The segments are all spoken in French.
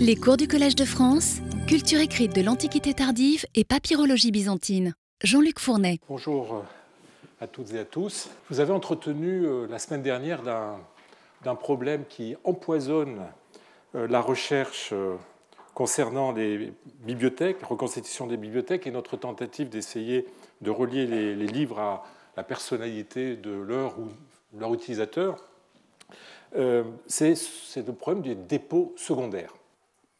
Les cours du Collège de France, culture écrite de l'Antiquité tardive et papyrologie byzantine. Jean-Luc Fournet. Bonjour euh, à toutes et à tous. Vous avez entretenu euh, la semaine dernière d'un problème qui empoisonne euh, la recherche concernant les bibliothèques, la reconstitution des bibliothèques et notre tentative d'essayer de relier les, livres à la personnalité de leur ou leur utilisateur. C'est le problème des dépôts secondaires.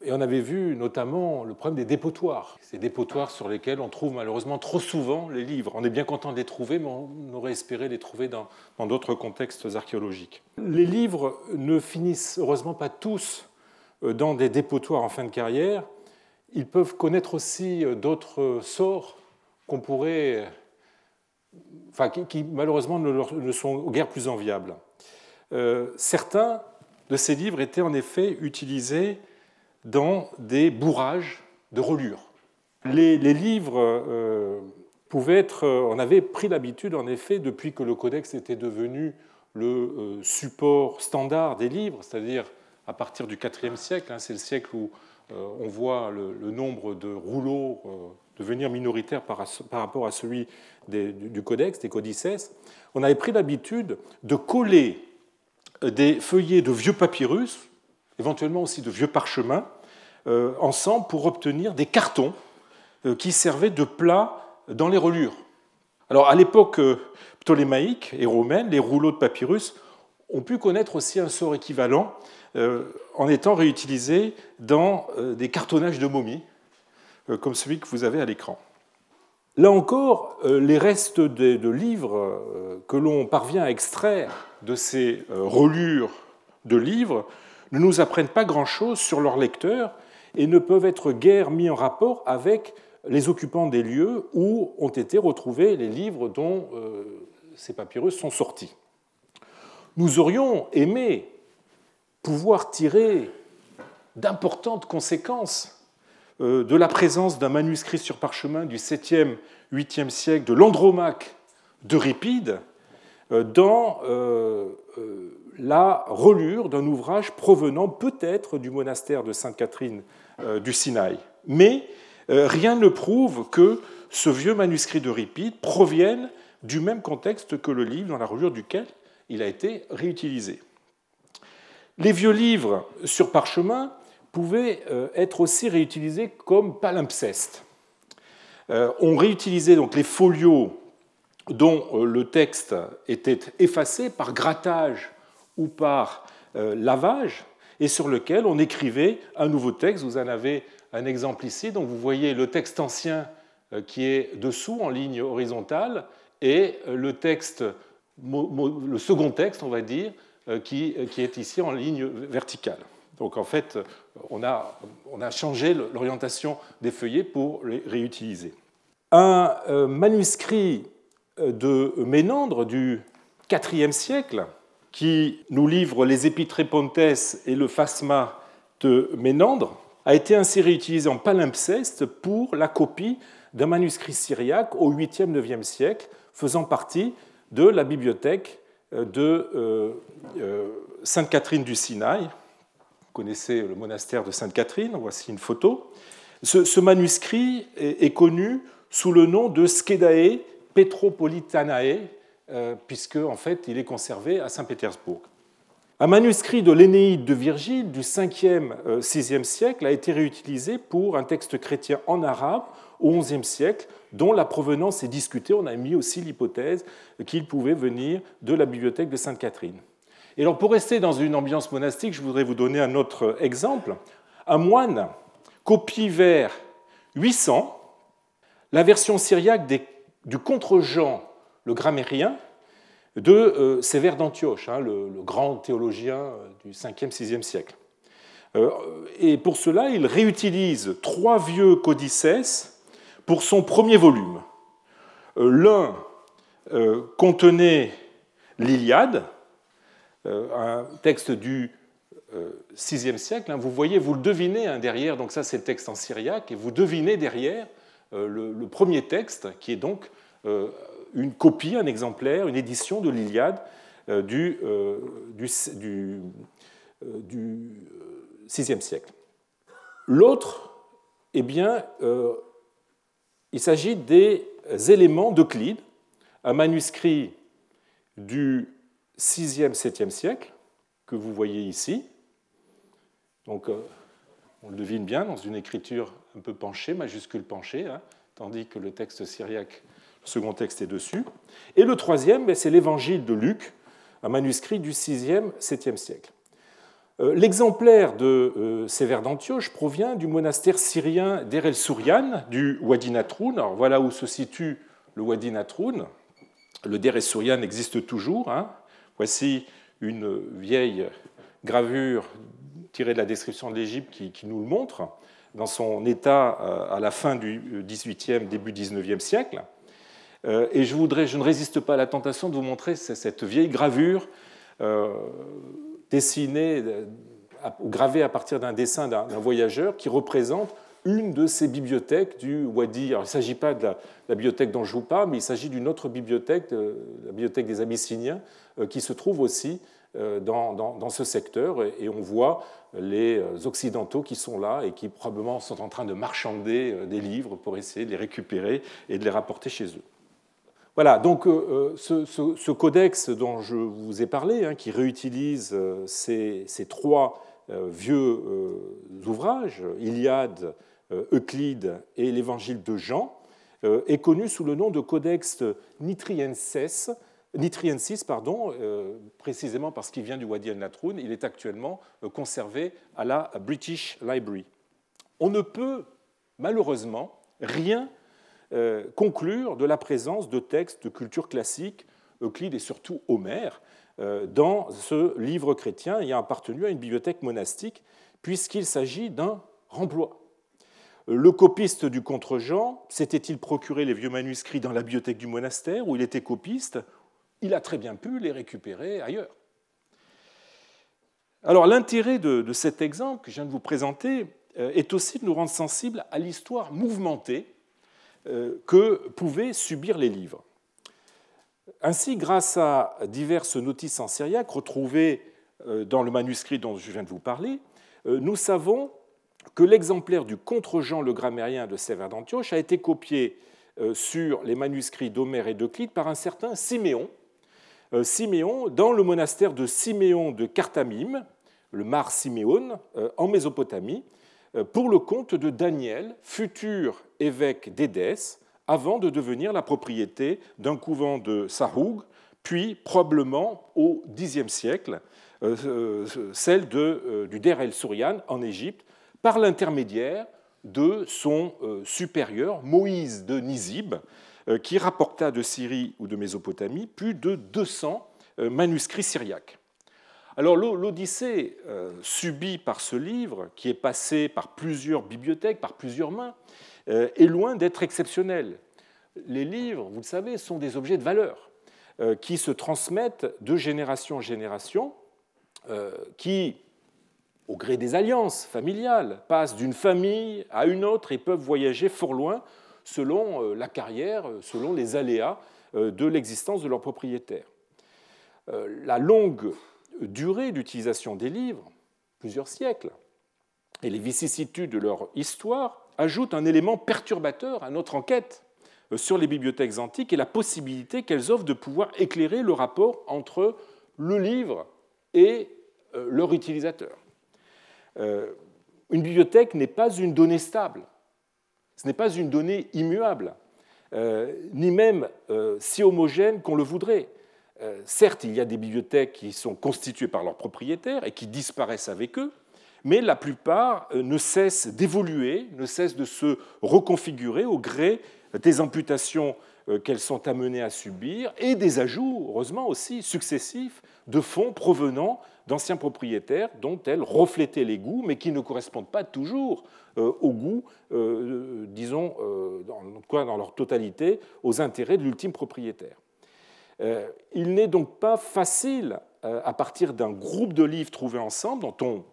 Et on avait vu notamment le problème des dépotoirs, ces dépotoirs sur lesquels on trouve malheureusement trop souvent les livres. On est bien content de les trouver, mais on aurait espéré les trouver dans d'autres contextes archéologiques. Les livres ne finissent heureusement pas tous euh, dans des dépotoirs en fin de carrière. Ils peuvent connaître aussi euh, d'autres sorts qu'on pourrait, enfin, qui, malheureusement ne, sont guère plus enviables. Euh, certains de ces livres étaient en effet utilisés dans des bourrages de relure. Les, livres euh, pouvaient être. Euh, on avait pris l'habitude, en effet, depuis que le codex était devenu le euh, support standard des livres, c'est-à-dire à partir du IVe siècle, hein, c'est le siècle où on voit le, nombre de rouleaux devenir minoritaire par, rapport à celui du codex, des codices, on avait pris l'habitude de coller des feuillets de vieux papyrus, éventuellement aussi de vieux parchemins, euh, ensemble pour obtenir des cartons euh, qui servaient de plat dans les relures. Alors à l'époque euh, ptolémaïque et romaine, les rouleaux de papyrus ont pu connaître aussi un sort équivalent en étant réutilisés dans des cartonnages de momies, comme celui que vous avez à l'écran. Là encore, les restes de livres que l'on parvient à extraire de ces relures de livres ne nous apprennent pas grand-chose sur leur lecteur et ne peuvent être guère mis en rapport avec les occupants des lieux où ont été retrouvés les livres dont euh, ces papyrus sont sortis. Nous aurions aimé pouvoir tirer d'importantes conséquences euh, de la présence d'un manuscrit sur parchemin du 7e, 8e siècle de l'Andromaque d'Euripide euh, dans la relure d'un ouvrage provenant peut-être du monastère de Sainte-Catherine euh, du Sinaï. Mais euh, rien ne prouve que ce vieux manuscrit d'Euripide provienne du même contexte que le livre dans la relure duquel il a été réutilisé. Les vieux livres sur parchemin pouvaient euh, être aussi réutilisés comme palimpsestes. On réutilisait donc les folios dont le texte était effacé par grattage ou par lavage, et sur lequel on écrivait un nouveau texte. Vous en avez un exemple ici. Donc vous voyez le texte ancien euh, qui est dessous en ligne horizontale et euh, le texte, le second texte, on va dire, euh, qui, est ici en ligne verticale. Donc en fait, on a, on a changé l'orientation des feuillets pour les réutiliser. Un manuscrit de Ménandre du IVe siècle qui nous livre les Épitrépontes et le Phasma de Ménandre, a été ainsi réutilisé en palimpseste pour la copie d'un manuscrit syriaque au 8e, 9e siècle, faisant partie de la bibliothèque euh, de euh, euh, Sainte-Catherine du Sinaï. Vous connaissez le monastère de Sainte-Catherine, voici une photo. Ce, manuscrit est, connu sous le nom de Skedae Petropolitanae, puisque en fait il est conservé à Saint-Pétersbourg. Un manuscrit de l'Énéide de Virgile du 5e, 6e euh, siècle a été réutilisé pour un texte chrétien en arabe au 11e siècle, dont la provenance est discutée. On a mis aussi l'hypothèse qu'il pouvait venir de la bibliothèque de Sainte-Catherine. Et alors, pour rester dans une ambiance monastique, je voudrais vous donner un autre exemple. Un moine copie vers 800 la version syriaque du contre-Jean le grammairien de euh, Sévère d'Antioche, hein, le, grand théologien euh, du 5e, 6e siècle. Euh, et pour cela, il réutilise trois vieux codices pour son premier volume. L'un contenait l'Iliade, un texte du 6e siècle. Hein. Vous voyez, vous le devinez hein, derrière, donc ça c'est le texte en syriaque, et vous devinez derrière le, le premier texte qui est donc une copie, un exemplaire, une édition de l'Iliade euh, du, VIe euh, du, euh, du, siècle. L'autre, eh bien, il s'agit des éléments d'Euclide, un manuscrit du 6e, 7e siècle, que vous voyez ici. Donc, on le devine bien, dans une écriture un peu penchée, majuscule penchée, hein, tandis que le texte syriaque, second texte, est dessus. Et le troisième, ben, c'est l'évangile de Luc, un manuscrit du 6e, 7e siècle. Euh, l'exemplaire de euh, Sévère d'Antioche provient du monastère syrien d'Er el-Sourian, du Wadi Natroun. Alors voilà où se situe le Wadi Natroun. Le Der el-Sourian existe toujours. Hein. Voici une vieille gravure tirée de la description de l'Égypte qui, nous le montre dans son état euh, à la fin du XVIIIe, début XIXe siècle. Et je, voudrais, je ne résiste pas à la tentation de vous montrer cette vieille gravure dessiné ou gravé à partir d'un dessin d'un voyageur qui représente une de ces bibliothèques du Wadi. Alors, il ne s'agit pas de la, bibliothèque dont je vous parle, mais il s'agit d'une autre bibliothèque, la bibliothèque des Abyssiniens, euh, qui se trouve aussi euh, dans, ce secteur. Et on voit les Occidentaux qui sont là et qui probablement sont en train de marchander euh, des livres pour essayer de les récupérer et de les rapporter chez eux. Voilà, donc euh, euh, ce, codex dont je vous ai parlé, hein, qui réutilise euh, ces, trois vieux ouvrages, Iliade, Euclide et l'Évangile de Jean, est connu sous le nom de Codex Nitriensis, Nitriensis pardon, précisément parce qu'il vient du Wadi el-Natroun. Il est actuellement conservé à la British Library. On ne peut malheureusement rien conclure de la présence de textes de culture classique, Euclide et surtout Homère, euh, dans ce livre chrétien ayant appartenu à une bibliothèque monastique, puisqu'il s'agit d'un remploi. Le copiste du contre-Jean s'était-il procuré les vieux manuscrits dans la bibliothèque du monastère où il était copiste Il a très bien pu les récupérer ailleurs. Alors l'intérêt de, cet exemple que je viens de vous présenter euh, est aussi de nous rendre sensibles à l'histoire mouvementée euh, que pouvaient subir les livres. Ainsi, grâce à diverses notices en syriaque retrouvées euh, dans le manuscrit dont je viens de vous parler, euh, nous savons que l'exemplaire du contre-Jean le grammairien de Sévère d'Antioche a été copié sur les manuscrits d'Homère et d'Euclide par un certain Siméon, Siméon dans le monastère de Siméon de Cartamim, le Mar Siméon, en Mésopotamie, euh, pour le compte de Daniel, futur évêque d'Édesse, avant de devenir la propriété d'un couvent de Sahoug, puis probablement au Xe siècle, euh, euh, celle du Der el-Sourian en Égypte, par l'intermédiaire de son supérieur, Moïse de Nizib, qui rapporta de Syrie ou de Mésopotamie plus de 200 manuscrits syriaques. Alors l'Odyssée euh, subie par ce livre, qui est passé par plusieurs bibliothèques, par plusieurs mains, euh, est loin d'être exceptionnelle. Les livres, vous le savez, sont des objets de valeur euh, qui se transmettent de génération en génération, qui, au gré des alliances familiales, passent d'une famille à une autre et peuvent voyager fort loin selon la carrière, selon les aléas de l'existence de leur propriétaire. La longue durée d'utilisation des livres, plusieurs siècles, et les vicissitudes de leur histoire ajoutent un élément perturbateur à notre enquête euh, sur les bibliothèques antiques et la possibilité qu'elles offrent de pouvoir éclairer le rapport entre le livre et euh, leur utilisateur. Euh, une bibliothèque n'est pas une donnée stable, ce n'est pas une donnée immuable, ni même si homogène qu'on le voudrait. Euh, certes, il y a des bibliothèques qui sont constituées par leurs propriétaires et qui disparaissent avec eux, mais la plupart euh, ne cessent d'évoluer, ne cessent de se reconfigurer au gré des amputations euh, qu'elles sont amenées à subir et des ajouts, heureusement aussi, successifs de fonds provenant d'anciens propriétaires dont elles reflétaient les goûts, mais qui ne correspondent pas toujours au goût, disons, dans leur totalité, aux intérêts de l'ultime propriétaire. Euh, il n'est donc pas facile, euh, à partir d'un groupe de livres trouvés ensemble, dont on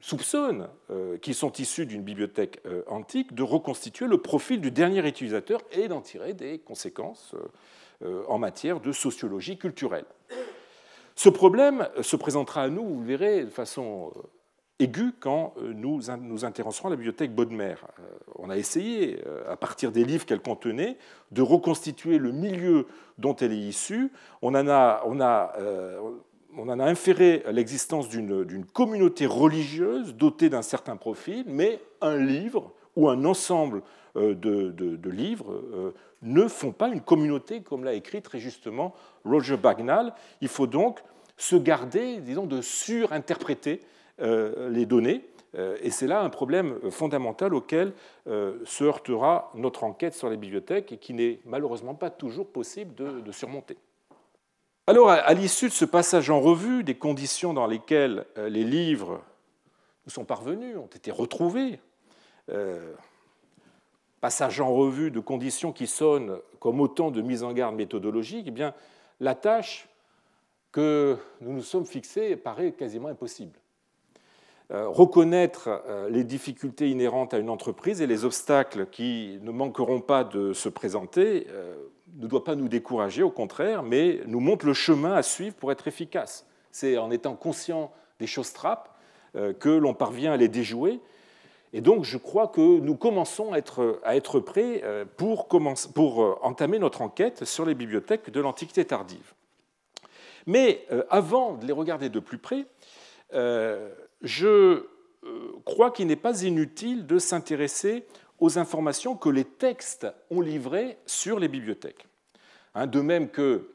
soupçonne euh, qu'ils sont issus d'une bibliothèque antique, de reconstituer le profil du dernier utilisateur et d'en tirer des conséquences en matière de sociologie culturelle. Ce problème se présentera à nous, vous le verrez, de façon aiguë quand nous nous intéresserons à la bibliothèque Bodmer. On a essayé, à partir des livres qu'elle contenait, de reconstituer le milieu dont elle est issue. On en a, inféré l'existence d'une communauté religieuse dotée d'un certain profil, mais un livre ou un ensemble de, de livres ne font pas une communauté, comme l'a écrit très justement Roger Bagnall. Il faut donc se garder, disons, de surinterpréter euh, les données. Euh, et c'est là un problème fondamental auquel euh, se heurtera notre enquête sur les bibliothèques et qui n'est malheureusement pas toujours possible de, surmonter. Alors, à l'issue de ce passage en revue des conditions dans lesquelles les livres nous sont parvenus, ont été retrouvés, passage en revue de conditions qui sonnent comme autant de mises en garde méthodologiques, eh bien, la tâche que nous nous sommes fixés paraît quasiment impossible. Euh, reconnaître euh, les difficultés inhérentes à une entreprise et les obstacles qui ne manqueront pas de se présenter euh, ne doit pas nous décourager, au contraire, mais nous montre le chemin à suivre pour être efficace. C'est en étant conscient des choses trappes que l'on parvient à les déjouer et donc, je crois que nous commençons à être, prêts pour, entamer notre enquête sur les bibliothèques de l'Antiquité tardive. Mais avant de les regarder de plus près, je crois qu'il n'est pas inutile de s'intéresser aux informations que les textes ont livrées sur les bibliothèques. Hein, de même que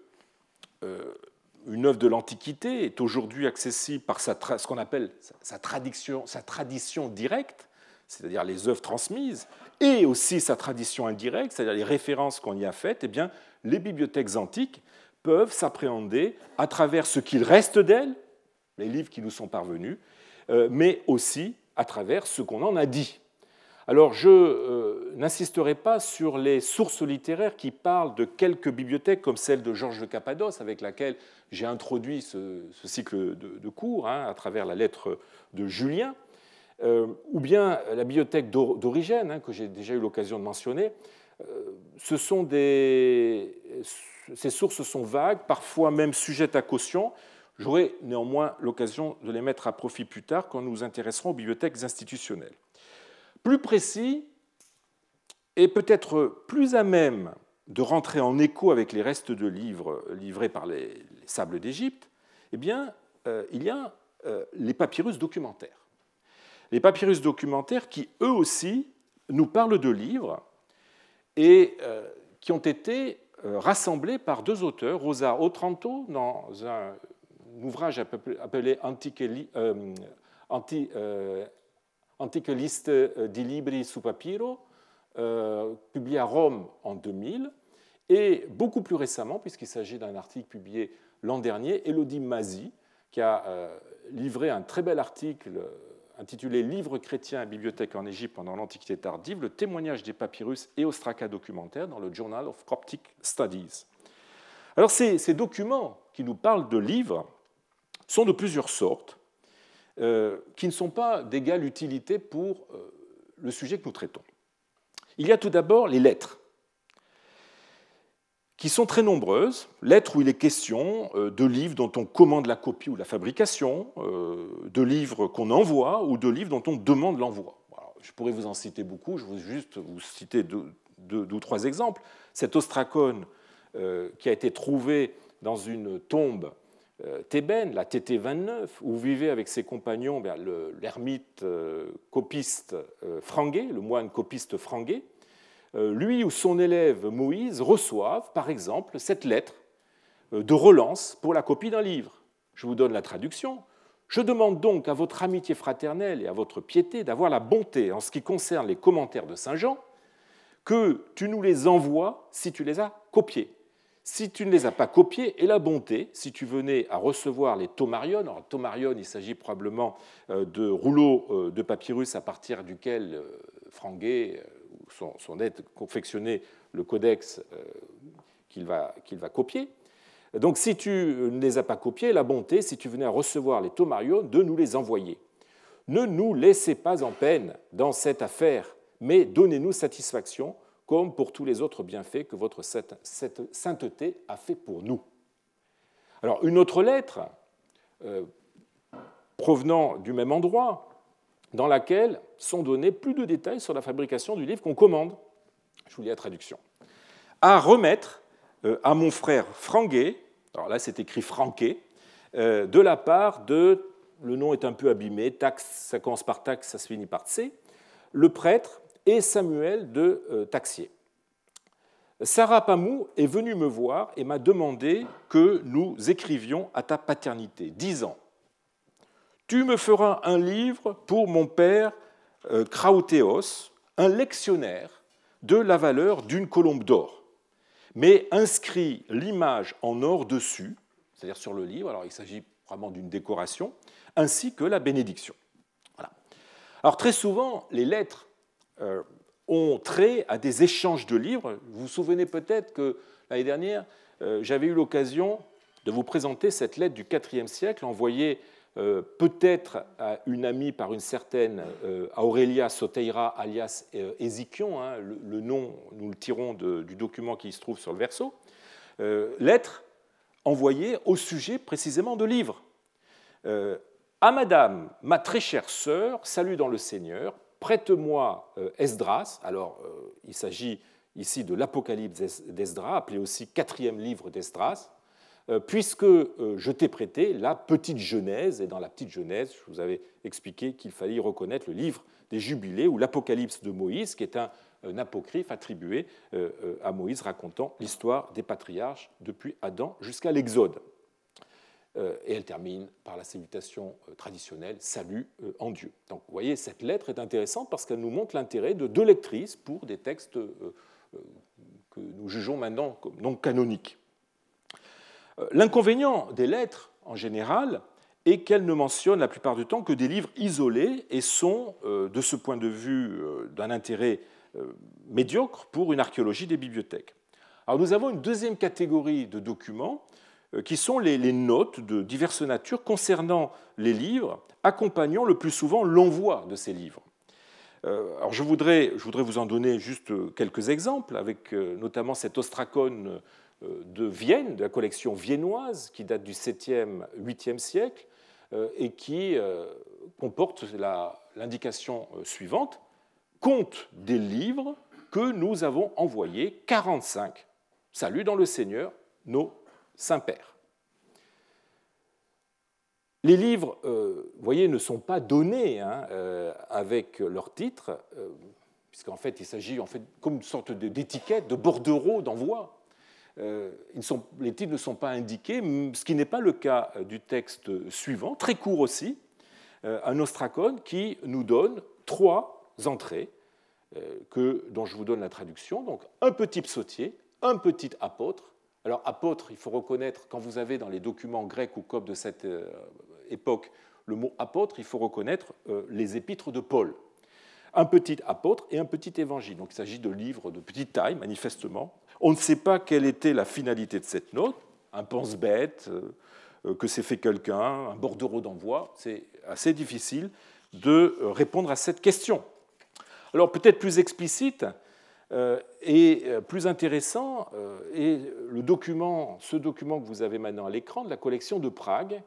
une œuvre de l'Antiquité est aujourd'hui accessible par ce qu'on appelle sa, tradition, sa tradition directe, c'est-à-dire les œuvres transmises, et aussi sa tradition indirecte, c'est-à-dire les références qu'on y a faites, eh bien, les bibliothèques antiques peuvent s'appréhender à travers ce qu'il reste d'elles, les livres qui nous sont parvenus, euh, mais aussi à travers ce qu'on en a dit. Alors, je euh, n'insisterai pas sur les sources littéraires qui parlent de quelques bibliothèques, comme celle de Georges de Cappadoce, avec laquelle j'ai introduit ce, cycle de, cours, hein, à travers la lettre de Julien. Euh, ou bien la bibliothèque d'origine, hein, que j'ai déjà eu l'occasion de mentionner. Euh. Ces sources sont vagues, parfois même sujettes à caution. J'aurai néanmoins l'occasion de les mettre à profit plus tard quand nous nous intéresserons aux bibliothèques institutionnelles. Plus précis et peut-être plus à même de rentrer en écho avec les restes de livres livrés par les, sables d'Égypte, eh bien, euh, il y a les papyrus documentaires les papyrus documentaires qui, eux aussi, nous parlent de livres et euh, qui ont été euh, rassemblés par deux auteurs, Rosa Otranto, dans un ouvrage appelé euh, Antique liste di libri su papiro, publié à Rome en 2000, et beaucoup plus récemment, puisqu'il s'agit d'un article publié l'an dernier, Elodie Mazi, qui a livré un très bel article intitulé Livres chrétiens et bibliothèques en Égypte pendant l'Antiquité tardive, le témoignage des papyrus et ostracas documentaires dans le Journal of Coptic Studies. Alors ces, documents qui nous parlent de livres sont de plusieurs sortes, euh, qui ne sont pas d'égale utilité pour euh, le sujet que nous traitons. Il y a tout d'abord les lettres qui sont très nombreuses, lettres où il est question euh, de livres dont on commande la copie ou la fabrication, de livres qu'on envoie ou de livres dont on demande l'envoi. Je pourrais vous en citer beaucoup, je vais juste vous citer deux, ou trois exemples. Cet ostracone qui a été trouvé dans une tombe thébaine, la TT29, où vivait avec ses compagnons ben, l'ermite copiste Franguet, le moine copiste Franguet, euh, lui ou son élève Moïse reçoivent, par exemple, cette lettre euh, de relance pour la copie d'un livre. Je vous donne la traduction. Je demande donc à votre amitié fraternelle et à votre piété d'avoir la bonté en ce qui concerne les commentaires de Saint Jean, que tu nous les envoies si tu les as copiés. Si tu ne les as pas copiés, et la bonté, si tu venais à recevoir les tomarion, alors il s'agit probablement euh, de rouleaux de papyrus à partir duquel Franguet son, aide confectionner le codex euh, qu'il va, va, copier. Donc si tu ne les as pas copiés, la bonté, si tu venais à recevoir les tomarions, de nous les envoyer. Ne nous laissez pas en peine dans cette affaire, mais donnez-nous satisfaction, comme pour tous les autres bienfaits que votre sainteté a fait pour nous. Alors une autre lettre, euh, provenant du même endroit, dans laquelle sont donnés plus de détails sur la fabrication du livre qu'on commande. Je vous lis la traduction. À remettre euh, à mon frère Franguet, alors là c'est écrit Franquet, euh, de la part de, le nom est un peu abîmé, taxe, ça commence par taxe, ça se finit par C, le prêtre et Samuel de euh, Taxier. Sarah Pamou est venue me voir et m'a demandé que nous écrivions à ta paternité, disant Tu me feras un livre pour mon père euh, Krautéos, un lectionnaire de la valeur d'une colombe d'or, mais inscrit l'image en or dessus, c'est-à-dire sur le livre, alors il s'agit vraiment d'une décoration, ainsi que la bénédiction. Voilà. Alors très souvent, les lettres ont trait à des échanges de livres. Vous vous souvenez peut-être que l'année dernière, euh, j'avais eu l'occasion de vous présenter cette lettre du IVe siècle envoyée euh, peut-être à une amie par une certaine Aurelia Soteira alias Ézichion, hein, le, nom, nous le tirons du document qui se trouve sur le verso, lettre envoyée au sujet précisément de livres. à Madame, ma très chère sœur, salut dans le Seigneur, Prête-moi euh, Esdras. Alors, euh, il s'agit ici de l'Apocalypse d'Esdras, appelé aussi quatrième livre d'Esdras, euh, puisque je t'ai prêté la petite Genèse, et dans la petite Genèse, je vous avais expliqué qu'il fallait reconnaître le livre des Jubilés ou l'Apocalypse de Moïse, qui est un apocryphe attribué à Moïse racontant l'histoire des patriarches depuis Adam jusqu'à l'Exode. Euh, et elle termine par la salutation euh, traditionnelle Salut euh, en Dieu. Donc vous voyez, cette lettre est intéressante parce qu'elle nous montre l'intérêt de deux lectrices pour des textes que nous jugeons maintenant comme non canoniques. L'inconvénient des lettres, en général, est qu'elles ne mentionnent la plupart du temps que des livres isolés et sont, de ce point de vue, d'un intérêt médiocre pour une archéologie des bibliothèques. Alors nous avons une deuxième catégorie de documents qui sont les, notes de diverses natures concernant les livres, accompagnant le plus souvent l'envoi de ces livres. Euh, alors je voudrais, je voudrais, vous en donner juste quelques exemples, avec euh, notamment cet ostracone de Vienne, de la collection viennoise, qui date du 7e, 8e siècle, et qui comporte l'indication suivante, compte des livres que nous avons envoyés, 45. Salut dans le Seigneur, nos Saint-Père. Les livres, euh, voyez, ne sont pas donnés hein, euh, avec leur titre, euh, puisqu'en fait, il s'agit en fait comme une sorte d'étiquette, de bordereau d'envoi. les titres ne sont pas indiqués, ce qui n'est pas le cas du texte suivant, très court aussi, un ostracone qui nous donne trois entrées, que, dont je vous donne la traduction. Donc, un petit psautier, un petit apôtre alors, apôtre, il faut reconnaître, quand vous avez dans les documents grecs ou coptes de cette euh, époque le mot apôtre, il faut reconnaître euh, les épîtres de Paul. Un petit apôtre et un petit évangile. Donc, il s'agit de livres de petite taille, manifestement. On ne sait pas quelle était la finalité de cette note. Un pense-bête, euh, que c'est fait quelqu'un, un bordereau d'envoi. C'est assez difficile de répondre à cette question. Alors, peut-être plus explicite, et euh, plus intéressant est euh, le document, ce document que vous avez maintenant à l'écran de la collection de Prague,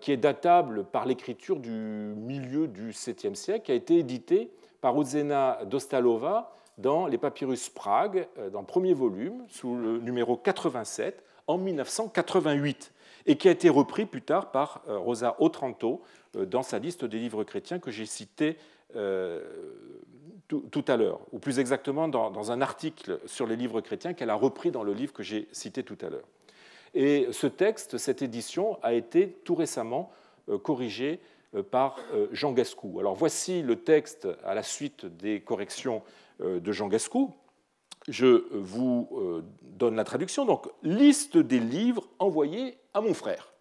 qui est datable par l'écriture du milieu du 7e siècle, qui a été édité par Odzena Dostalova dans les papyrus Prague, dans le premier volume, sous le numéro 87, en 1988, et qui a été repris plus tard par Rosa Otranto dans sa liste des livres chrétiens que j'ai cité tout, à l'heure, ou plus exactement dans, un article sur les livres chrétiens qu'elle a repris dans le livre que j'ai cité tout à l'heure. Et ce texte, cette édition, a été tout récemment euh, corrigé euh, par euh, Jean Gascou. Alors voici le texte à la suite des corrections de Jean Gascou. Je vous donne la traduction. Donc, liste des livres envoyés à mon frère.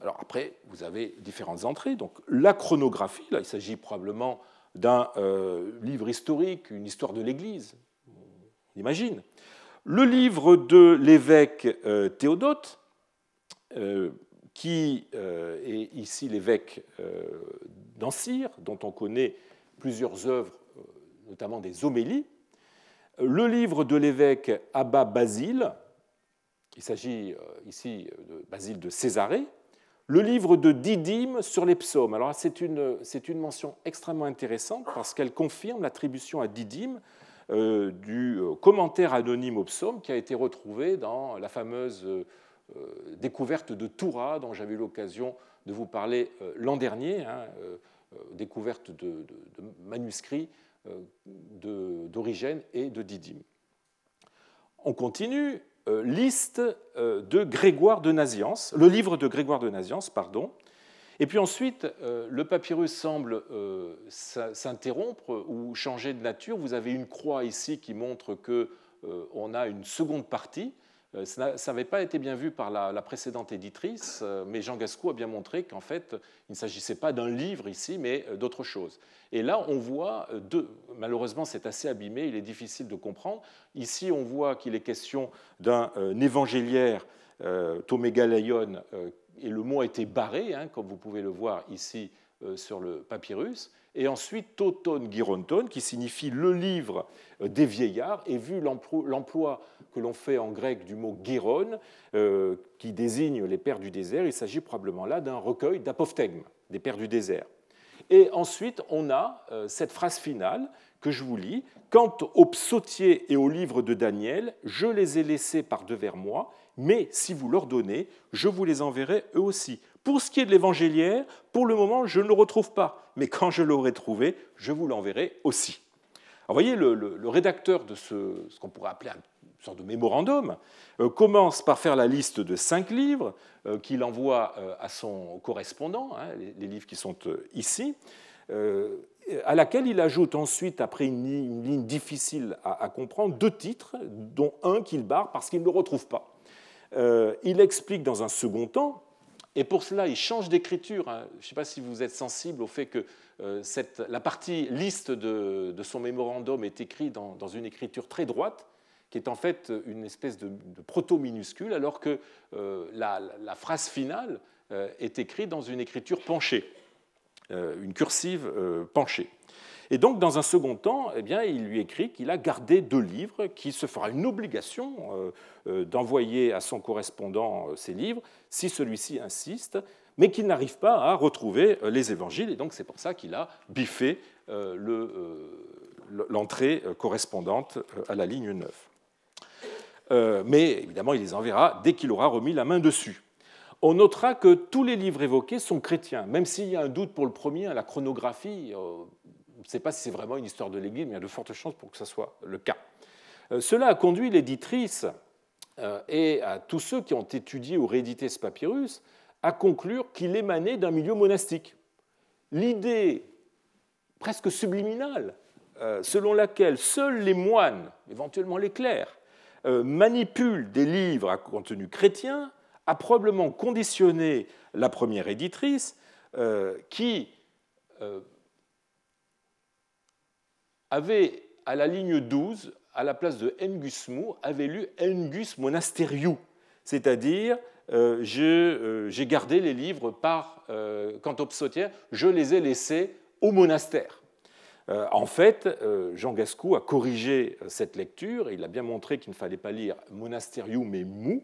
Alors après, vous avez différentes entrées. Donc, la chronographie, là, il s'agit probablement d'un euh, livre historique, une histoire de l'Église, on imagine. Le livre de l'évêque euh, Théodote, euh, qui est ici l'évêque d'Ancyre, dont on connaît plusieurs œuvres, notamment des homélies. Le livre de l'évêque Abba Basile, il s'agit ici de Basile de Césarée, Le livre de Didyme sur les psaumes. Alors c'est une, mention extrêmement intéressante parce qu'elle confirme l'attribution à Didyme euh, du euh, commentaire anonyme au psaume qui a été retrouvé dans la fameuse euh, découverte de Toura dont j'avais eu l'occasion de vous parler l'an dernier, hein, découverte de, de manuscrits d'Origène et de Didyme. On continue, liste euh, de Grégoire de Naziance, le livre de Grégoire de Naziance, pardon. Et puis ensuite, euh, le papyrus semble s'interrompre ou changer de nature. Vous avez une croix ici qui montre qu'on a une seconde partie euh, ça n'avait pas été bien vu par la, précédente éditrice, euh, mais Jean Gascou a bien montré qu'en fait, il ne s'agissait pas d'un livre ici, mais euh, d'autre chose. Et là, on voit deux. Malheureusement, c'est assez abîmé, il est difficile de comprendre. Ici, on voit qu'il est question d'un évangéliaire, Tomégaleion, et le mot a été barré, hein, comme vous pouvez le voir ici sur le papyrus et ensuite Toton Gironton, qui signifie le livre des vieillards, et vu l'emploi que l'on fait en grec du mot Giron, euh, qui désigne les pères du désert, il s'agit probablement là d'un recueil d'apophthegmes, des pères du désert. Et ensuite, on a euh, cette phrase finale que je vous lis. Quant aux psautiers et aux livres de Daniel, je les ai laissés par devers moi, mais si vous leur donnez, je vous les enverrai eux aussi. Pour ce qui est de l'évangéliaire, pour le moment, je ne le retrouve pas, mais quand je l'aurai trouvé, je vous l'enverrai aussi. vous voyez, le, rédacteur de ce, ce qu'on pourrait appeler une sorte de mémorandum euh, commence par faire la liste de cinq livres euh, qu'il envoie euh, à son correspondant, hein, les, livres qui sont ici, à laquelle il ajoute ensuite, après une ligne, difficile à, comprendre, deux titres, dont un qu'il barre parce qu'il ne le retrouve pas. il explique dans un second temps et pour cela, il change d'écriture. Hein. Je ne sais pas si vous êtes sensible au fait que la partie liste de, son mémorandum est écrite dans, une écriture très droite, qui est en fait une espèce de, proto-minuscule, alors que euh, la, phrase finale euh, est écrite dans une écriture penchée, une cursive penchée. Et donc, dans un second temps, eh bien, il lui écrit qu'il a gardé deux livres, qu'il se fera une obligation euh, euh, d'envoyer à son correspondant euh, ces livres, si celui-ci insiste, mais qu'il n'arrive pas à retrouver les évangiles. Et donc, c'est pour ça qu'il a biffé l'entrée correspondante à la ligne 9. Mais évidemment, il les enverra dès qu'il aura remis la main dessus. On notera que tous les livres évoqués sont chrétiens, même s'il y a un doute pour le premier, la chronographie, ne sait pas si c'est vraiment une histoire de l'Église, mais il y a de fortes chances pour que ce soit le cas. Euh, cela a conduit l'éditrice euh, et à tous ceux qui ont étudié ou réédité ce papyrus à conclure qu'il émanait d'un milieu monastique. L'idée presque subliminale euh, selon laquelle seuls les moines, éventuellement les clercs, manipulent des livres à contenu chrétien a probablement conditionné la première éditrice qui avait, à la ligne 12, à la place de Engusmu, avait lu Engus Monasteriu, c'est-à-dire euh, euh, j'ai gardé les livres par euh, quant je les ai laissés au monastère. En fait, Jean Gascou a corrigé cette lecture, il a bien montré qu'il ne fallait pas lire Monasteriu mais Mou,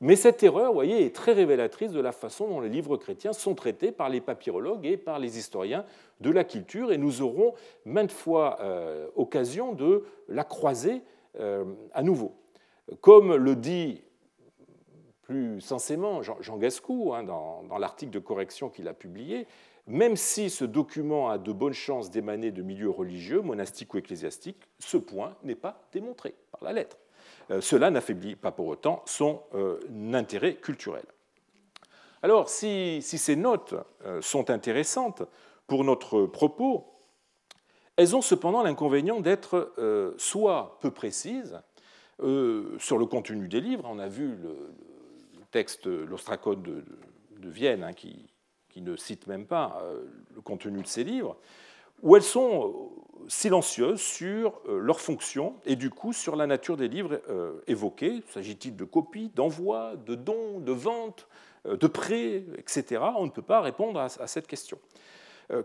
mais cette erreur, vous voyez, est très révélatrice de la façon dont les livres chrétiens sont traités par les papyrologues et par les historiens de la culture, et nous aurons maintes fois euh, occasion de la croiser euh, à nouveau. Comme le dit plus sensément Jean, Gascou hein, dans l'article de correction qu'il a publié, même si ce document a de bonnes chances d'émaner de milieux religieux, monastiques ou ecclésiastiques, ce point n'est pas démontré par la lettre. Euh, cela n'affaiblit pas pour autant son euh, intérêt culturel. Alors, si, ces notes euh, sont intéressantes pour notre propos, elles ont cependant l'inconvénient d'être soit peu précises sur le contenu des livres, on a vu le, texte, l'ostracode de, Vienne, hein, qui, ne cite même pas le contenu de ces livres, où elles sont silencieuses sur euh, leur fonction et du coup sur la nature des livres euh, évoqués. S'agit-il de copies, d'envois, de dons, de ventes, euh, de prêts, etc. On ne peut pas répondre à cette question.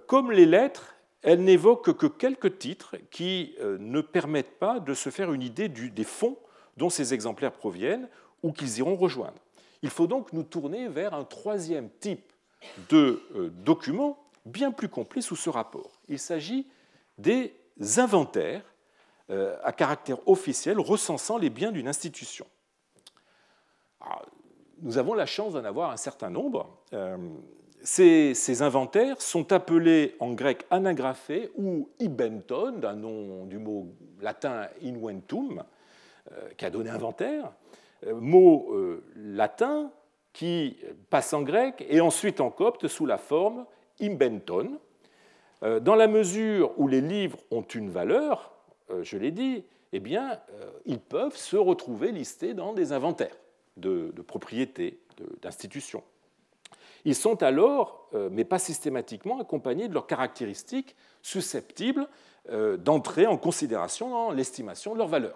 Comme les lettres, elles n'évoquent que quelques titres qui ne permettent pas de se faire une idée des fonds dont ces exemplaires proviennent ou qu'ils iront rejoindre. Il faut donc nous tourner vers un troisième type de euh, document bien plus complet sous ce rapport. Il s'agit des inventaires euh, à caractère officiel recensant les biens d'une institution. nous avons la chance d'en avoir un certain nombre. Euh, ces, inventaires sont appelés en grec anagraphés ou ibenton, d'un nom du mot latin inventum, qui a donné inventaire, mot latin qui passe en grec et ensuite en copte sous la forme imbenton. Euh, dans la mesure où les livres ont une valeur, euh, je l'ai dit, eh bien, euh, ils peuvent se retrouver listés dans des inventaires de, propriétés, d'institutions. Ils sont alors, mais pas systématiquement, accompagnés de leurs caractéristiques susceptibles d'entrer en considération dans l'estimation de leur valeur.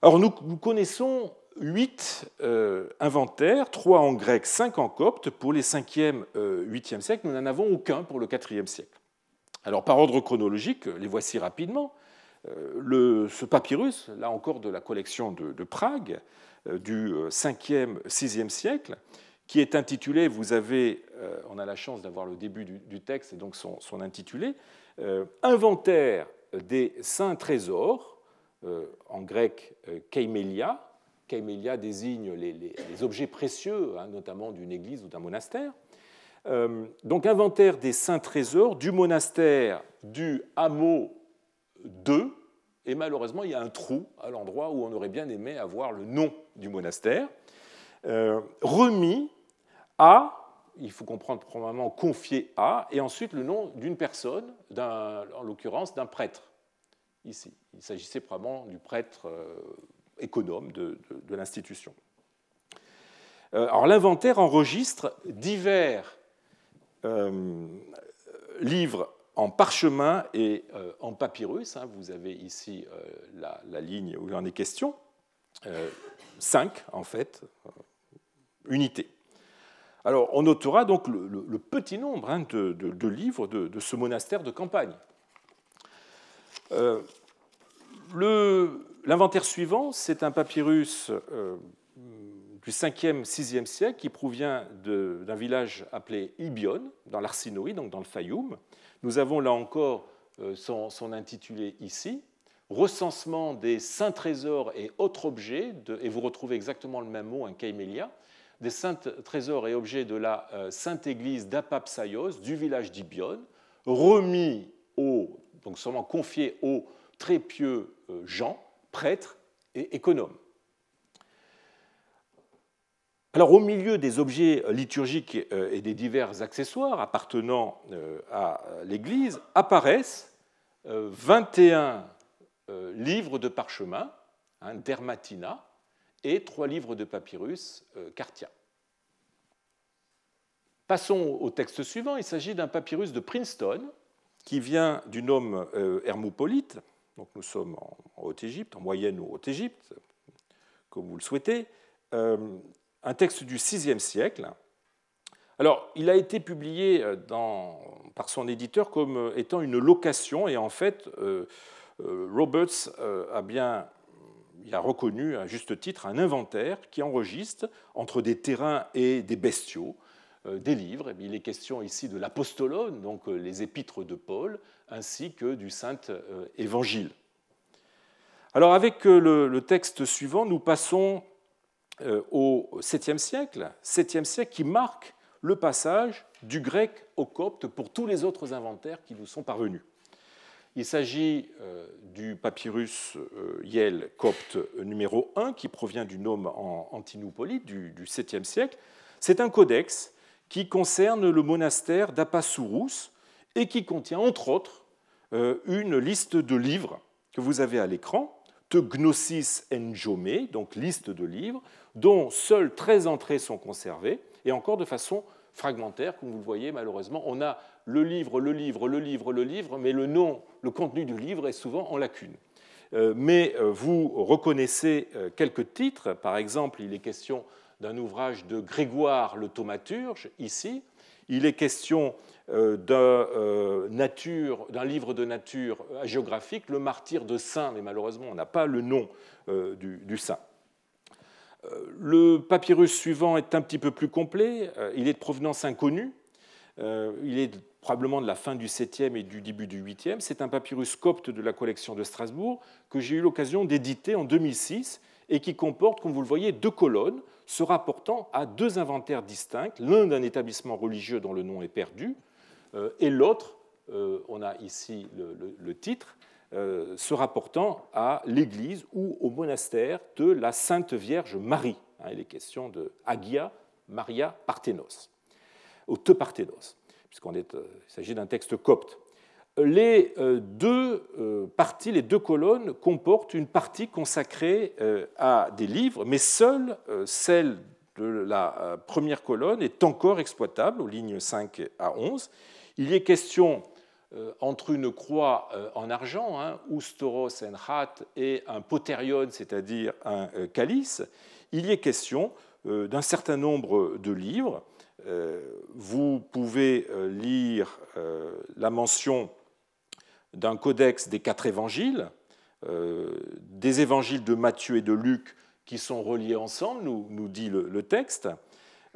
Alors nous connaissons huit euh, inventaires, trois en grec, cinq en copte. Pour les 5e, 8e siècles, nous n'en avons aucun pour le 4e siècle. Alors, par ordre chronologique, les voici rapidement. Euh, ce papyrus, là encore de la collection de, Prague, euh, du 5e, 6e siècle, qui est intitulé, vous avez, on a la chance d'avoir le début du, texte et donc son, son intitulé, Inventaire des saints trésors, en grec Keimelia, Camélia désigne les, objets précieux, hein, notamment d'une église ou d'un monastère. Euh, donc inventaire des saints trésors du monastère du hameau 2, et malheureusement il y a un trou à l'endroit où on aurait bien aimé avoir le nom du monastère, euh, remis à, il faut comprendre probablement confié à, et ensuite le nom d'une personne, en l'occurrence d'un prêtre, ici. Il s'agissait probablement du prêtre euh, économe de, l'institution. Euh, alors l'inventaire enregistre divers euh, livres en parchemin et euh, en papyrus. Hein. vous avez ici la, ligne où il en est question. cinq, en fait, unités. Alors, on notera donc le, petit nombre hein, de, livres de, ce monastère de campagne. le, L'inventaire suivant, c'est un papyrus euh, du 5e, 6e siècle qui provient d'un village appelé Ibion, dans l'Arsinoï, donc dans le Fayoum. Nous avons là encore euh, son, intitulé ici, recensement des saints trésors et autres objets, et vous retrouvez exactement le même mot, un kaimelia, des saints trésors et objets de la euh, sainte église d'Apapsaios, du village d'Ibion, remis au, donc sûrement confiés au très pieux Jean, prêtre et économe. Alors au milieu des objets liturgiques euh, et des divers accessoires appartenant euh, à l'Église apparaissent 21 euh, livres de parchemin, hein, dermatina, et trois livres de papyrus, cartia. Passons au texte suivant. Il s'agit d'un papyrus de Princeton qui vient du nom hermopolite donc nous sommes en, Haute-Égypte, en moyenne ou Haute-Égypte, comme vous le souhaitez, euh, un texte du VIe siècle. Alors, il a été publié euh, par son éditeur comme euh, étant une location, et en fait, Roberts a bien a reconnu à juste titre un inventaire qui enregistre entre des terrains et des bestiaux des livres. Il est question ici de l'apostolone, donc les épîtres de Paul, ainsi que du Saint euh, Évangile. Alors avec euh, le, texte suivant, nous passons euh, au 7e siècle, 7e siècle qui marque le passage du grec au copte pour tous les autres inventaires qui nous sont parvenus. Il s'agit du papyrus Yel copte numéro 1 qui provient du nom en Antinoupolite du 7e siècle. C'est un codex qui concerne le monastère d'Apassourous, et qui contient entre autres euh, une liste de livres que vous avez à l'écran, Te Gnosis Njome, donc liste de livres, dont seules 13 entrées sont conservées, et encore de façon fragmentaire, comme vous le voyez malheureusement. On a le livre, le livre, le livre, le livre, mais le nom, le contenu du livre est souvent en lacune. Euh, mais euh, vous reconnaissez quelques titres, par exemple, il est question d'un ouvrage de Grégoire le thaumaturge, ici. Il est question euh, euh, d'un livre de nature géographique, Le martyr de Saint, mais malheureusement on n'a pas le nom euh, du, saint. Le papyrus suivant est un petit peu plus complet. Il est de provenance inconnue. Il est probablement de la fin du 7e et du début du 8e. C'est un papyrus copte de la collection de Strasbourg que j'ai eu l'occasion d'éditer en 2006 et qui comporte, comme vous le voyez, deux colonnes se rapportant à deux inventaires distincts, l'un d'un établissement religieux dont le nom est perdu, euh, et l'autre, euh, on a ici le, titre, euh, se rapportant à l'église ou au monastère de la Sainte Vierge Marie. Hein, il est question de Agia Maria Parthenos, ou Te Parthenos, puisqu'il s'agit d'un texte copte les euh, deux euh, parties, les deux colonnes comportent une partie consacrée euh, à des livres, mais seule celle de la première colonne est encore exploitable aux lignes 5 à 11. Il y est question entre une croix en argent, hein, oustoros en hat, et un poterion, c'est-à-dire un calice, il y est question d'un certain nombre de livres. Vous pouvez lire la mention d'un codex des quatre évangiles, euh, des évangiles de Matthieu et de Luc qui sont reliés ensemble, nous, dit le, texte,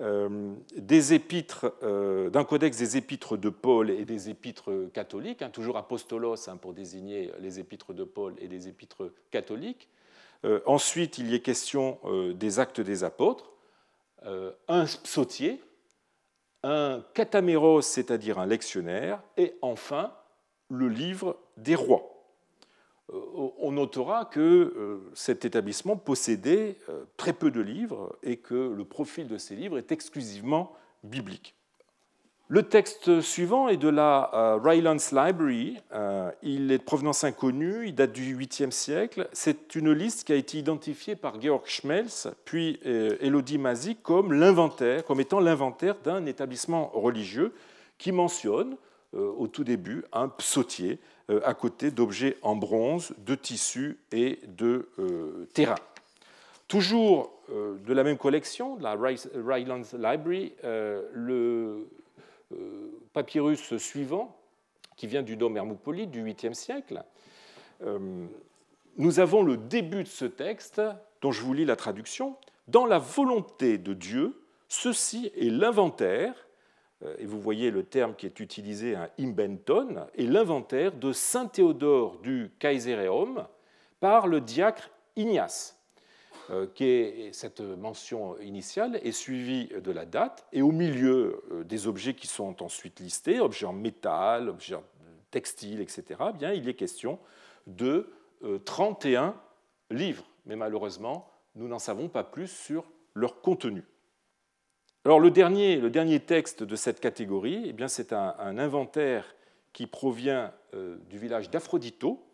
euh, des épîtres, euh, d'un codex des épîtres de Paul et des épîtres catholiques, hein, toujours apostolos hein, pour désigner les épîtres de Paul et les épîtres catholiques. ensuite, il y est question des actes des apôtres, un psautier, un cataméros, c'est-à-dire un lectionnaire, et enfin le livre des rois. Euh, on notera que euh, cet établissement possédait euh, très peu de livres et que le profil de ces livres est exclusivement biblique. Le texte suivant est de la Rylands Library. Il est de provenance inconnue, il date du 8e siècle. C'est une liste qui a été identifiée par Georg Schmelz, puis Elodie Mazy comme comme étant l'inventaire d'un établissement religieux qui mentionne au tout début un psautier euh, à côté d'objets en bronze, de tissu et de euh, terrain. Toujours de la même collection, de la Rylands Library, le papyrus suivant, qui vient du dôme hermopolite du 8e siècle, nous avons le début de ce texte, dont je vous lis la traduction. Dans la volonté de Dieu, ceci est l'inventaire euh, et vous voyez le terme qui est utilisé, un imbenton, et l'inventaire de Saint Théodore du Kaisereum par le diacre Ignace, euh, qui est, cette mention initiale est suivie de la date, et au milieu euh, des objets qui sont ensuite listés, objets en métal, objets textiles, etc., eh bien, il est question de 31 livres, mais malheureusement, nous n'en savons pas plus sur leur contenu. Alors le dernier, texte de cette catégorie, eh c'est un, inventaire qui provient euh, du village d'Aphrodito,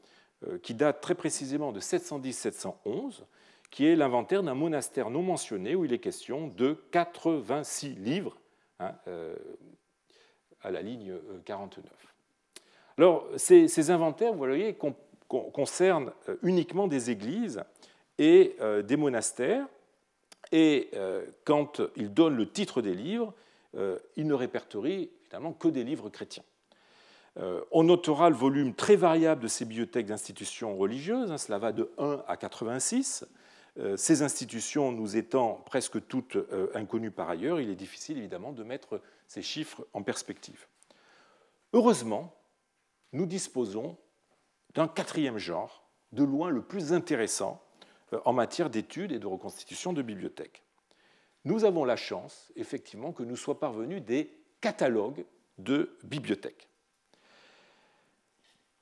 euh, qui date très précisément de 710-711, qui est l'inventaire d'un monastère non mentionné où il est question de 86 livres hein, euh, à la ligne 49. Alors ces, inventaires, vous voyez, concernent uniquement des églises et des monastères et euh, quand il donne le titre des livres, euh, il ne répertorie évidemment que des livres chrétiens. Euh, on notera le volume très variable de ces bibliothèques d'institutions religieuses, hein, cela va de 1 à 86. Ces institutions nous étant presque toutes inconnues par ailleurs, il est difficile évidemment de mettre ces chiffres en perspective. Heureusement, nous disposons d'un quatrième genre, de loin le plus intéressant, euh, en matière d'études et de reconstitution de bibliothèques. Nous avons la chance, effectivement, que nous soient parvenus des catalogues de bibliothèques.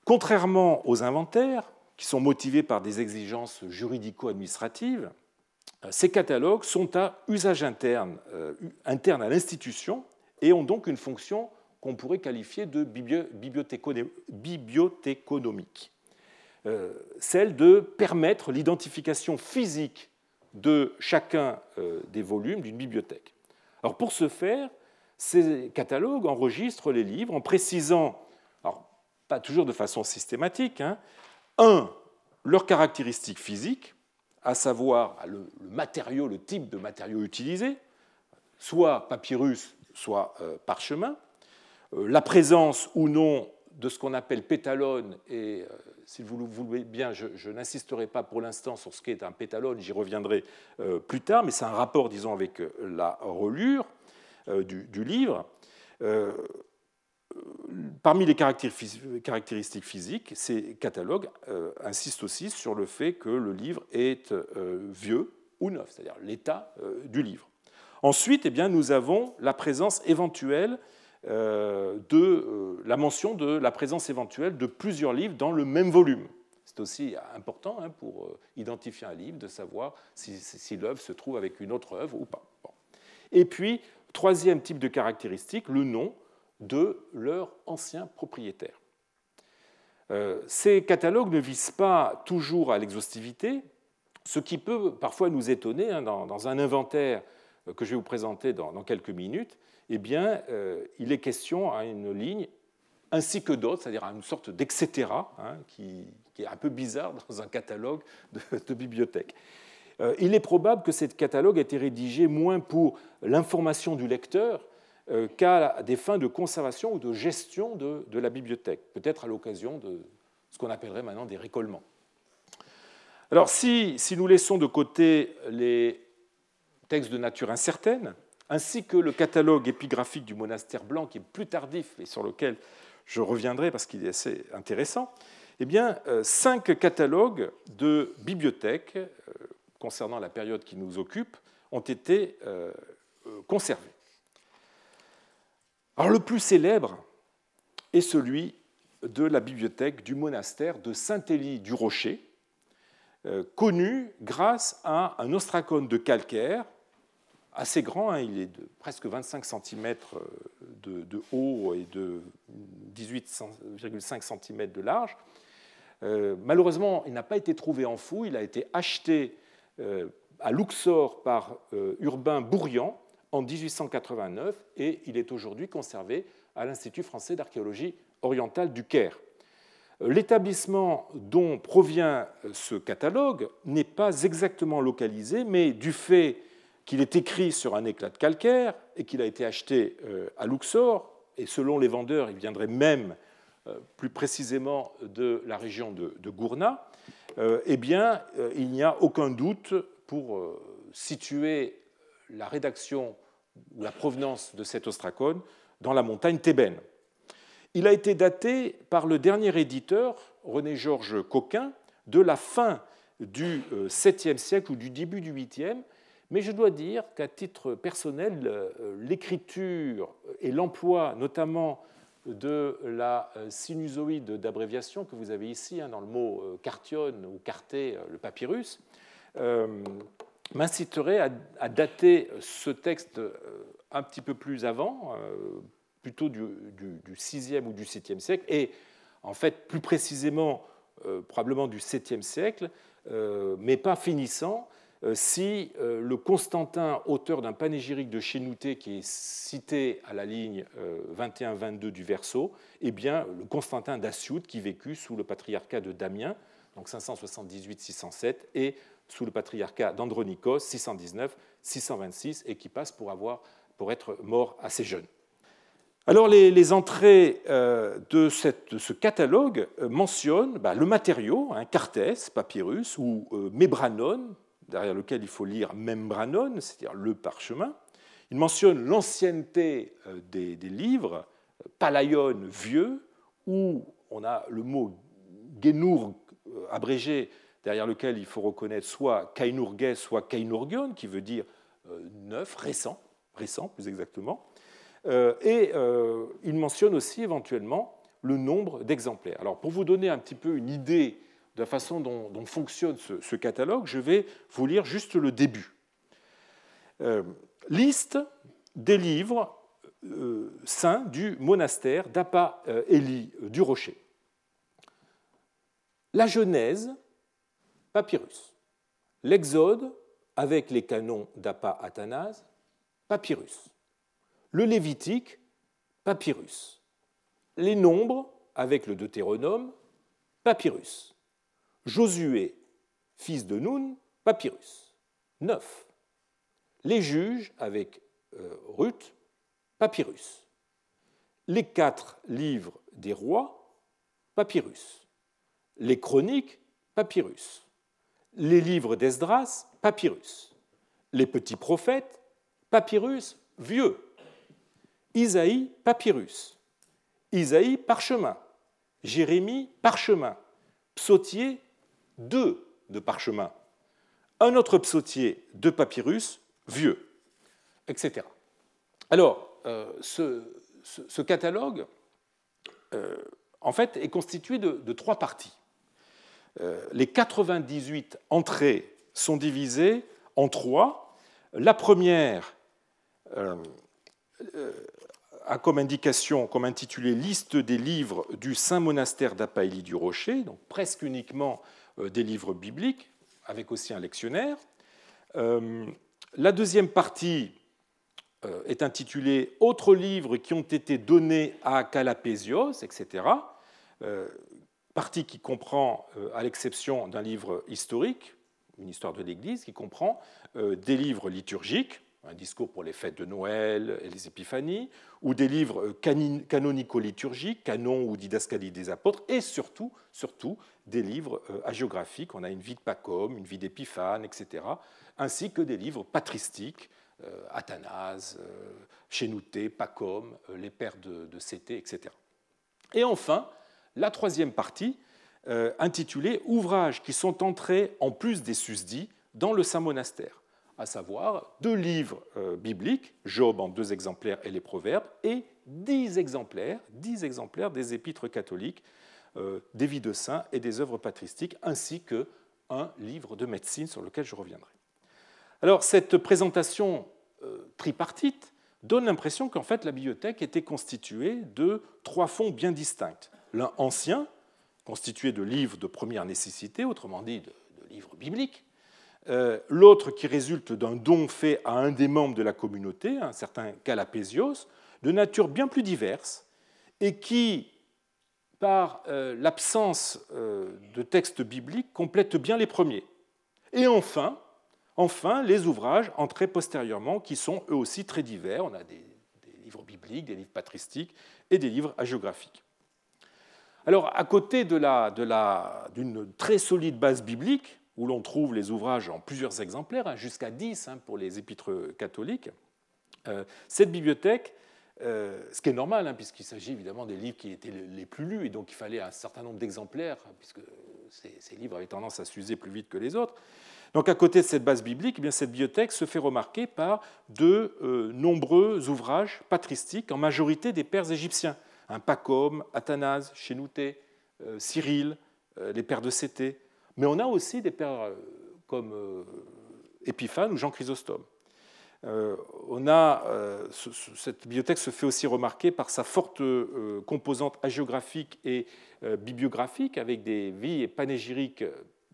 Contrairement aux inventaires, qui sont motivés par des exigences juridico-administratives, euh, ces catalogues sont à usage interne, euh, interne à l'institution et ont donc une fonction qu'on pourrait qualifier de bibliothéconomique. Euh, celle de permettre l'identification physique de chacun euh, des volumes d'une bibliothèque. Alors pour ce faire, ces catalogues enregistrent les livres en précisant, pas toujours de façon systématique, hein, un, leurs caractéristiques physiques, à savoir le, matériau, le type de matériau utilisé, soit papyrus, soit euh, parchemin, la présence ou non de ce qu'on appelle pétalone, et euh, si vous le voulez bien, je, n'insisterai pas pour l'instant sur ce qu'est un pétalone, j'y reviendrai plus tard, mais c'est un rapport, disons, avec la relure du, livre. parmi les caractéristiques physiques, ces catalogues insistent aussi sur le fait que le livre est vieux ou neuf, c'est-à-dire l'état du livre. Ensuite, eh bien, nous avons la présence éventuelle euh, de euh, la mention de la présence éventuelle de plusieurs livres dans le même volume. C'est aussi important hein, pour euh, identifier un livre, de savoir si, l'œuvre se trouve avec une autre œuvre ou pas. Et puis, troisième type de caractéristique, le nom de leur ancien propriétaire. ces catalogues ne visent pas toujours à l'exhaustivité, ce qui peut parfois nous étonner hein, dans, un inventaire que je vais vous présenter dans quelques minutes eh bien, euh, il est question à une ligne ainsi que d'autres, c'est-à-dire à une sorte d'etc. Hein, qui, est un peu bizarre dans un catalogue de, bibliothèque. Euh, il est probable que ce catalogue a été rédigé moins pour l'information du lecteur euh, qu'à des fins de conservation ou de gestion de, de la bibliothèque, peut-être à l'occasion de ce qu'on appellerait maintenant des récollements. Alors si, si, nous laissons de côté les textes de nature incertaine, ainsi que le catalogue épigraphique du monastère blanc, qui est plus tardif et sur lequel je reviendrai parce qu'il est assez intéressant, eh bien, euh, cinq catalogues de bibliothèques euh, concernant la période qui nous occupe ont été euh, conservés. Alors, le plus célèbre est celui de la bibliothèque du monastère de Saint-Élie du Rocher, connu grâce à un ostracone de calcaire assez grand, hein, il est de presque 25 cm euh, de, haut et de 18,5 cm de large. Euh, malheureusement, il n'a pas été trouvé en fouille, il a été acheté euh, à Luxor par Urbain Bourrian en 1889 et il est aujourd'hui conservé à l'Institut français d'archéologie orientale du Caire. L'établissement dont provient ce catalogue n'est pas exactement localisé, mais du fait qu'il est écrit sur un éclat de calcaire et qu'il a été acheté euh, à Luxor, et selon les vendeurs, il viendrait même euh, plus précisément de la région de, Gourna, euh, eh bien, il n'y a aucun doute pour situer la rédaction ou la provenance de cet ostracone dans la montagne thébaine. Il a été daté par le dernier éditeur, René-Georges Coquin, de la fin du 7e siècle ou du début du 8e, mais je dois dire qu'à titre personnel, euh, l'écriture et l'emploi notamment de la euh, sinusoïde d'abréviation que vous avez ici hein, dans le mot euh, cartionne ou carté, le papyrus, m'inciterait à, dater ce texte un petit peu plus avant, plutôt du, du, 6e ou du 7e siècle, et en fait plus précisément probablement du 7e siècle, mais pas finissant, si euh, le Constantin, auteur d'un panégyrique de Chénouté qui est cité à la ligne 21-22 euh, du verso, eh bien, le Constantin d'Assiout qui vécut sous le patriarcat de Damien, donc 578-607, et sous le patriarcat d'Andronikos, 619-626, et qui passe pour, avoir, pour être mort assez jeune. Alors les, entrées de, ce catalogue mentionnent bah, le matériau, un cartès, papyrus, ou mébranon, derrière lequel il faut lire membranon, c'est-à-dire le parchemin. Il mentionne l'ancienneté euh, des, livres, palaion vieux, où on a le mot genurg euh, abrégé, derrière lequel il faut reconnaître soit kainurge, soit kainurgion, qui veut dire euh, neuf, récent, récent plus exactement. Et il mentionne aussi éventuellement le nombre d'exemplaires. Alors pour vous donner un petit peu une idée de la façon dont, fonctionne ce, catalogue, je vais vous lire juste le début. Euh, liste des livres euh, saints du monastère d'Appa Eli du Rocher. La Genèse, papyrus. L'Exode, avec les canons d'Appa Athanase, papyrus. Le Lévitique, papyrus. Les nombres, avec le Deutéronome, papyrus. Josué, fils de Nun, papyrus. 9. Les juges avec euh, Ruth, papyrus. Les quatre livres des rois, papyrus. Les chroniques, papyrus. Les livres d'Esdras, papyrus. Les petits prophètes, papyrus vieux. Isaïe, papyrus. Isaïe, parchemin. Jérémie, parchemin. Psautier, deux de parchemin. Un autre psautier de papyrus, vieux, etc. Alors, euh, ce, catalogue, euh, en fait, est constitué de, trois parties. Euh, les 98 entrées sont divisées en trois. La première a comme indication, comme intitulé Liste des livres du Saint Monastère d'Apaïli du Rocher, donc presque uniquement des livres bibliques, avec aussi un lectionnaire. La deuxième partie euh, est intitulé Autres livres qui ont été donnés à Calapésios, etc. Euh, partie qui comprend, euh, à l'exception d'un livre historique, une histoire de l'Église, qui comprend des livres liturgiques, un discours pour les fêtes de Noël et les Épiphanies, ou des livres canonico-liturgiques, canon ou didascalie des apôtres, et surtout, surtout des livres hagiographiques. On a une vie de Pacôme, une vie d'Épiphane, etc., ainsi que des livres patristiques, euh, Athanase, euh, Chénouté, Pacôme, euh, les pères de, de Cété, etc. Et enfin, la troisième partie, intitulée Ouvrages qui sont entrés en plus des susdits dans le Saint Monastère, à savoir deux livres bibliques, Job en deux exemplaires et les Proverbes, et dix exemplaires, des épîtres catholiques, des vies de saints et des œuvres patristiques, ainsi que un livre de médecine sur lequel je reviendrai. Alors cette présentation euh, tripartite donne l'impression qu'en fait la bibliothèque était constituée de trois fonds bien distincts. L'un ancien, constitué de livres de première nécessité, autrement dit de, livres bibliques, euh, l'autre qui résulte d'un don fait à un des membres de la communauté, un certain Calapésios, de nature bien plus diverse, et qui, par euh, l'absence de textes bibliques, complète bien les premiers. Et enfin, les ouvrages entrés postérieurement, qui sont eux aussi très divers. On a des, livres bibliques, des livres patristiques et des livres hagiographiques. Alors, à côté d'une très solide base biblique, où l'on trouve les ouvrages en plusieurs exemplaires, hein, jusqu'à 10 hein, pour les épîtres catholiques, euh, cette bibliothèque, euh, ce qui est normal, hein, puisqu'il s'agit évidemment des livres qui étaient les plus lus, et donc il fallait un certain nombre d'exemplaires, puisque ces, livres avaient tendance à s'user plus vite que les autres, donc à côté de cette base biblique, eh bien, cette bibliothèque se fait remarquer par de euh, nombreux ouvrages patristiques, en majorité des pères égyptiens. Pacôme, Athanase, Chénouté, Cyril, les pères de Cété. Mais on a aussi des pères comme Épiphane ou Jean Chrysostome. on a, cette bibliothèque se fait aussi remarquer par sa forte composante hagiographique et bibliographique, avec des vies panégyriques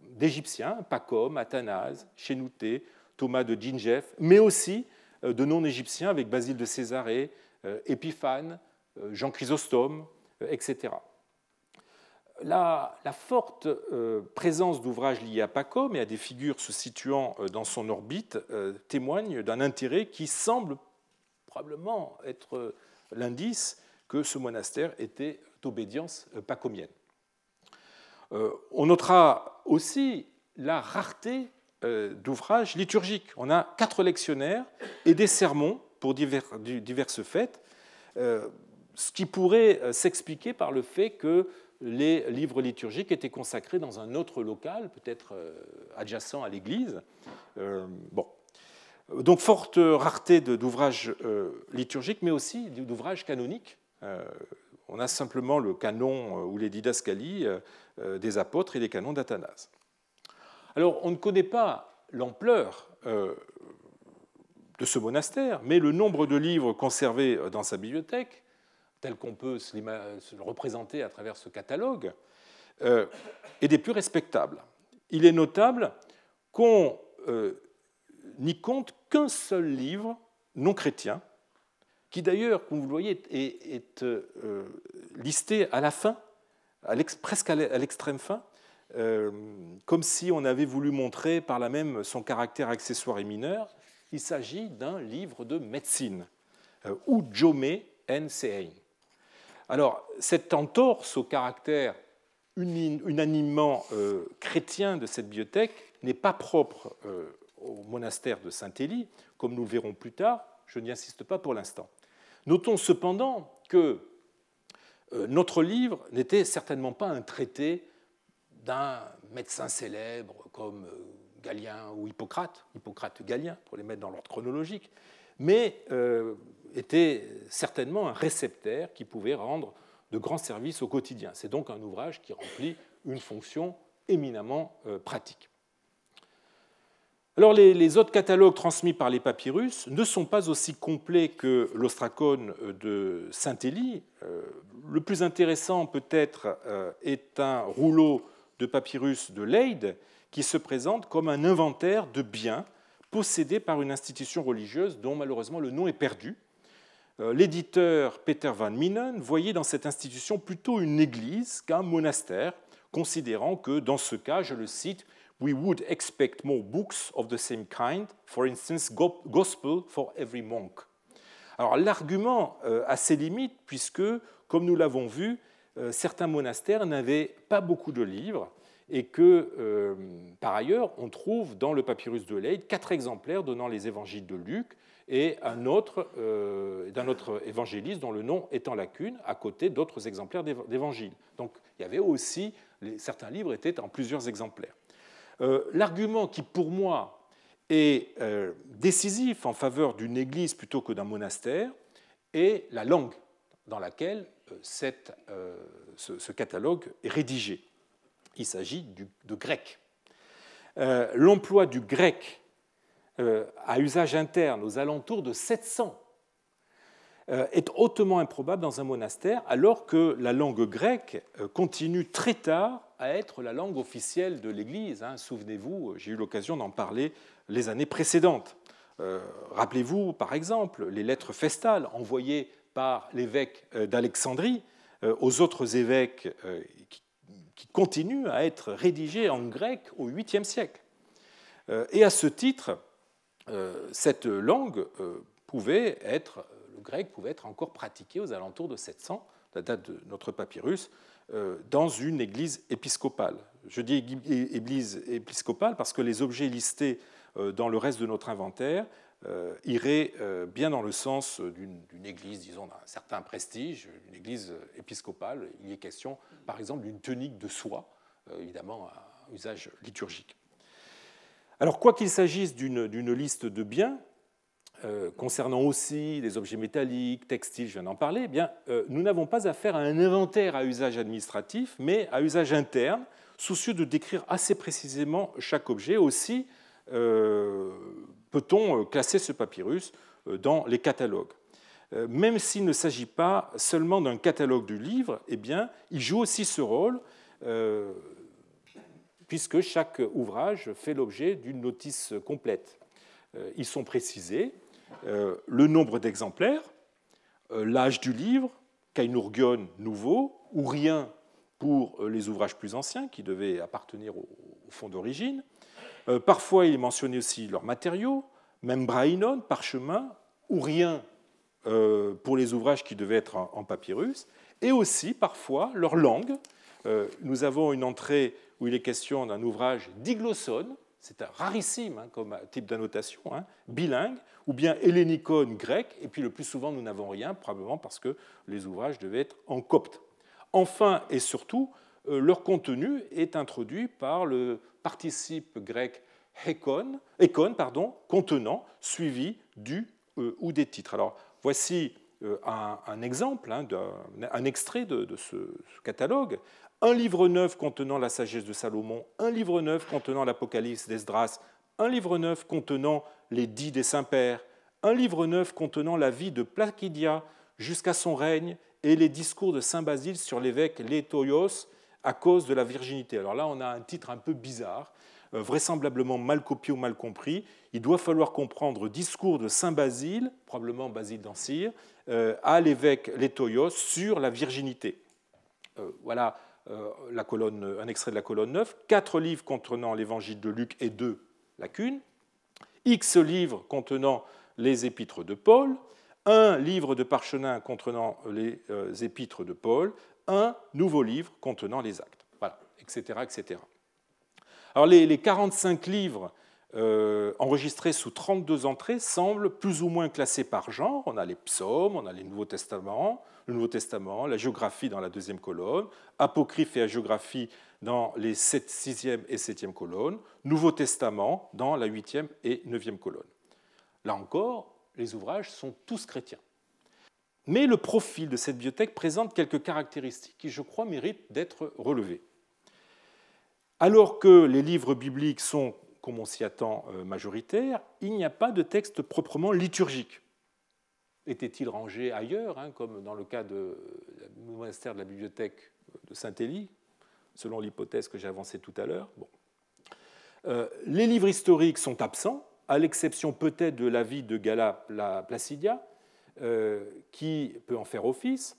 d'Égyptiens, Pacom, Athanase, Chénouté, Thomas de Gingef, mais aussi euh, de non-égyptiens avec Basile de Césarée, euh, Épiphane, euh, Jean Chrysostome, etc. La, forte présence d'ouvrages liés à Pacom et à des figures se situant dans son orbite témoigne d'un intérêt qui semble probablement être l'indice que ce monastère était d'obédience pacomienne. Euh, on notera aussi la rareté euh, d'ouvrages liturgiques. On a quatre lectionnaires et des sermons pour diverses fêtes, euh, ce qui pourrait s'expliquer par le fait que les livres liturgiques étaient consacrés dans un autre local, peut-être adjacent à l'église. Bon. Donc, forte rareté d'ouvrages liturgiques, mais aussi d'ouvrages canoniques. On a simplement le canon ou les didascalies euh, des apôtres et des canons d'Athanase. Alors, on ne connaît pas l'ampleur euh, de ce monastère, mais le nombre de livres conservés dans sa bibliothèque, tel qu'on peut se le représenter à travers ce catalogue, euh, des plus respectables. Il est notable qu'on n'y compte qu'un seul livre non chrétien, qui d'ailleurs, comme vous le voyez, est, listé à la fin presque à l'extrême fin, euh, comme si on avait voulu montrer par là même son caractère accessoire et mineur. Il s'agit d'un livre de médecine, euh, Ujome en Sein. Alors, cette entorse au caractère unanimement chrétien de cette bibliothèque n'est pas propre au monastère de Saint-Élie, comme nous le verrons plus tard, je n'y insiste pas pour l'instant. Notons cependant que euh, notre livre n'était certainement pas un traité d'un médecin célèbre comme euh, Galien ou Hippocrate, Hippocrate Galien pour les mettre dans l'ordre chronologique, mais euh, était certainement un réceptaire qui pouvait rendre de grands services au quotidien. C'est donc un ouvrage qui remplit une fonction éminemment pratique. Alors les, autres catalogues transmis par les papyrus ne sont pas aussi complets que l'ostracone de Saint-Élie. Euh, le plus intéressant peut-être euh, est un rouleau de papyrus de Leyde qui se présente comme un inventaire de biens possédés par une institution religieuse dont malheureusement le nom est perdu. Euh, l'éditeur Peter van Minen voyait dans cette institution plutôt une église qu'un monastère, considérant que dans ce cas, je le cite, we would expect more books of the same kind, for instance, Gospel for every monk. Alors l'argument euh, a ses limites puisque, comme nous l'avons vu, euh, certains monastères n'avaient pas beaucoup de livres et que, par ailleurs, on trouve dans le papyrus de Leyde quatre exemplaires donnant les évangiles de Luc et un autre d'un autre évangéliste dont le nom est en lacune, à côté d'autres exemplaires d'évangiles. Donc il y avait aussi, certains livres étaient en plusieurs exemplaires. Euh, l'argument qui, pour moi, est euh, décisif en faveur d'une église plutôt que d'un monastère est la langue dans laquelle euh, cette, ce, catalogue est rédigé. Il s'agit de grec. L'emploi du grec à usage interne aux alentours de 700 est hautement improbable dans un monastère, alors que la langue grecque continue très tard à être la langue officielle de l'Église. Hein. Souvenez-vous, j'ai eu l'occasion d'en parler les années précédentes. Euh, rappelez-vous, par exemple, les lettres festales envoyées par l'évêque euh, d'Alexandrie euh, aux autres évêques qui, continuent à être rédigées en grec au 8e siècle. Et à ce titre, cette langue pouvait être, le grec pouvait être encore pratiqué aux alentours de 700, la date de notre papyrus, euh, dans une église épiscopale. Je dis église épiscopale parce que les objets listés euh, dans le reste de notre inventaire euh, iraient bien dans le sens d'une église, disons, d'un certain prestige, une église épiscopale. Il y est question, par exemple, d'une tunique de soie, évidemment à usage liturgique. Alors, quoi qu'il s'agisse d'une liste de biens, euh, concernant aussi les objets métalliques, textiles, je viens d'en parler, eh euh, nous n'avons pas affaire à un inventaire à usage administratif, mais à usage interne, soucieux de décrire assez précisément chaque objet. Aussi, euh, peut-on classer ce papyrus dans les catalogues. Même s'il ne s'agit pas seulement d'un catalogue du livre, eh il joue aussi ce rôle, puisque chaque ouvrage fait l'objet d'une notice complète. Ils sont précisés, euh, le nombre d'exemplaires, euh, l'âge du livre, Kainurgion nouveau, ou rien pour euh, les ouvrages plus anciens qui devaient appartenir au fond d'origine. Parfois, il est mentionné aussi leurs matériaux, même brainon, parchemin, ou rien pour les ouvrages qui devaient être en papyrus, et aussi parfois leur langue. Nous avons une entrée où il est question d'un ouvrage diglossone, c'est rarissime hein, comme type d'annotation, hein, bilingue, ou bien hellénicone grec, et puis le plus souvent nous n'avons rien, probablement parce que les ouvrages devaient être en copte. Enfin et surtout, euh, leur contenu est introduit par le participe grec hekon, ekon, pardon, contenant, suivi du euh, ou des titres. Alors voici euh, un, exemple, hein, un, extrait de, ce, catalogue un livre neuf contenant la sagesse de Salomon, un livre neuf contenant l'Apocalypse d'Esdras, un livre neuf contenant les dix des saints-pères, un livre neuf contenant la vie de Placidia jusqu'à son règne et les discours de Saint Basile sur l'évêque Létoios à cause de la virginité. Alors là, on a un titre un peu bizarre, euh, vraisemblablement mal copié ou mal compris. Il doit falloir comprendre discours de Saint Basile, probablement Basile d'Ancire, euh, à l'évêque Létoios sur la virginité. Euh, voilà colonne, un extrait de la colonne 9, quatre livres contenant l'évangile de Luc et deux lacunes, X livres contenant les épîtres de Paul, un livre de parchemin contenant les euh, épîtres de Paul, un nouveau livre contenant les actes. voilà, etc. etc. Alors les, 45 livres euh, enregistrés sous 32 entrées semblent plus ou moins classés par genre. On a les psaumes, on a les Nouveaux Testaments, le Nouveau Testament, la géographie dans la deuxième colonne, apocryphe et la géographie dans les 6e et 7e colonnes, Nouveau Testament dans la 8e et 9e colonne. Là encore, les ouvrages sont tous chrétiens. Mais le profil de cette bibliothèque présente quelques caractéristiques qui, je crois, méritent d'être relevées. Alors que les livres bibliques sont, comme on s'y attend, euh, majoritaires, il n'y a pas de texte proprement liturgique. Était-il rangé ailleurs, hein, comme dans le cas du monastère de la bibliothèque de Saint-Élie, selon l'hypothèse que j'ai avancée tout à l'heure? Euh, Les livres historiques sont absents, à l'exception peut-être de la vie de Gala Placidia, euh, qui peut en faire office.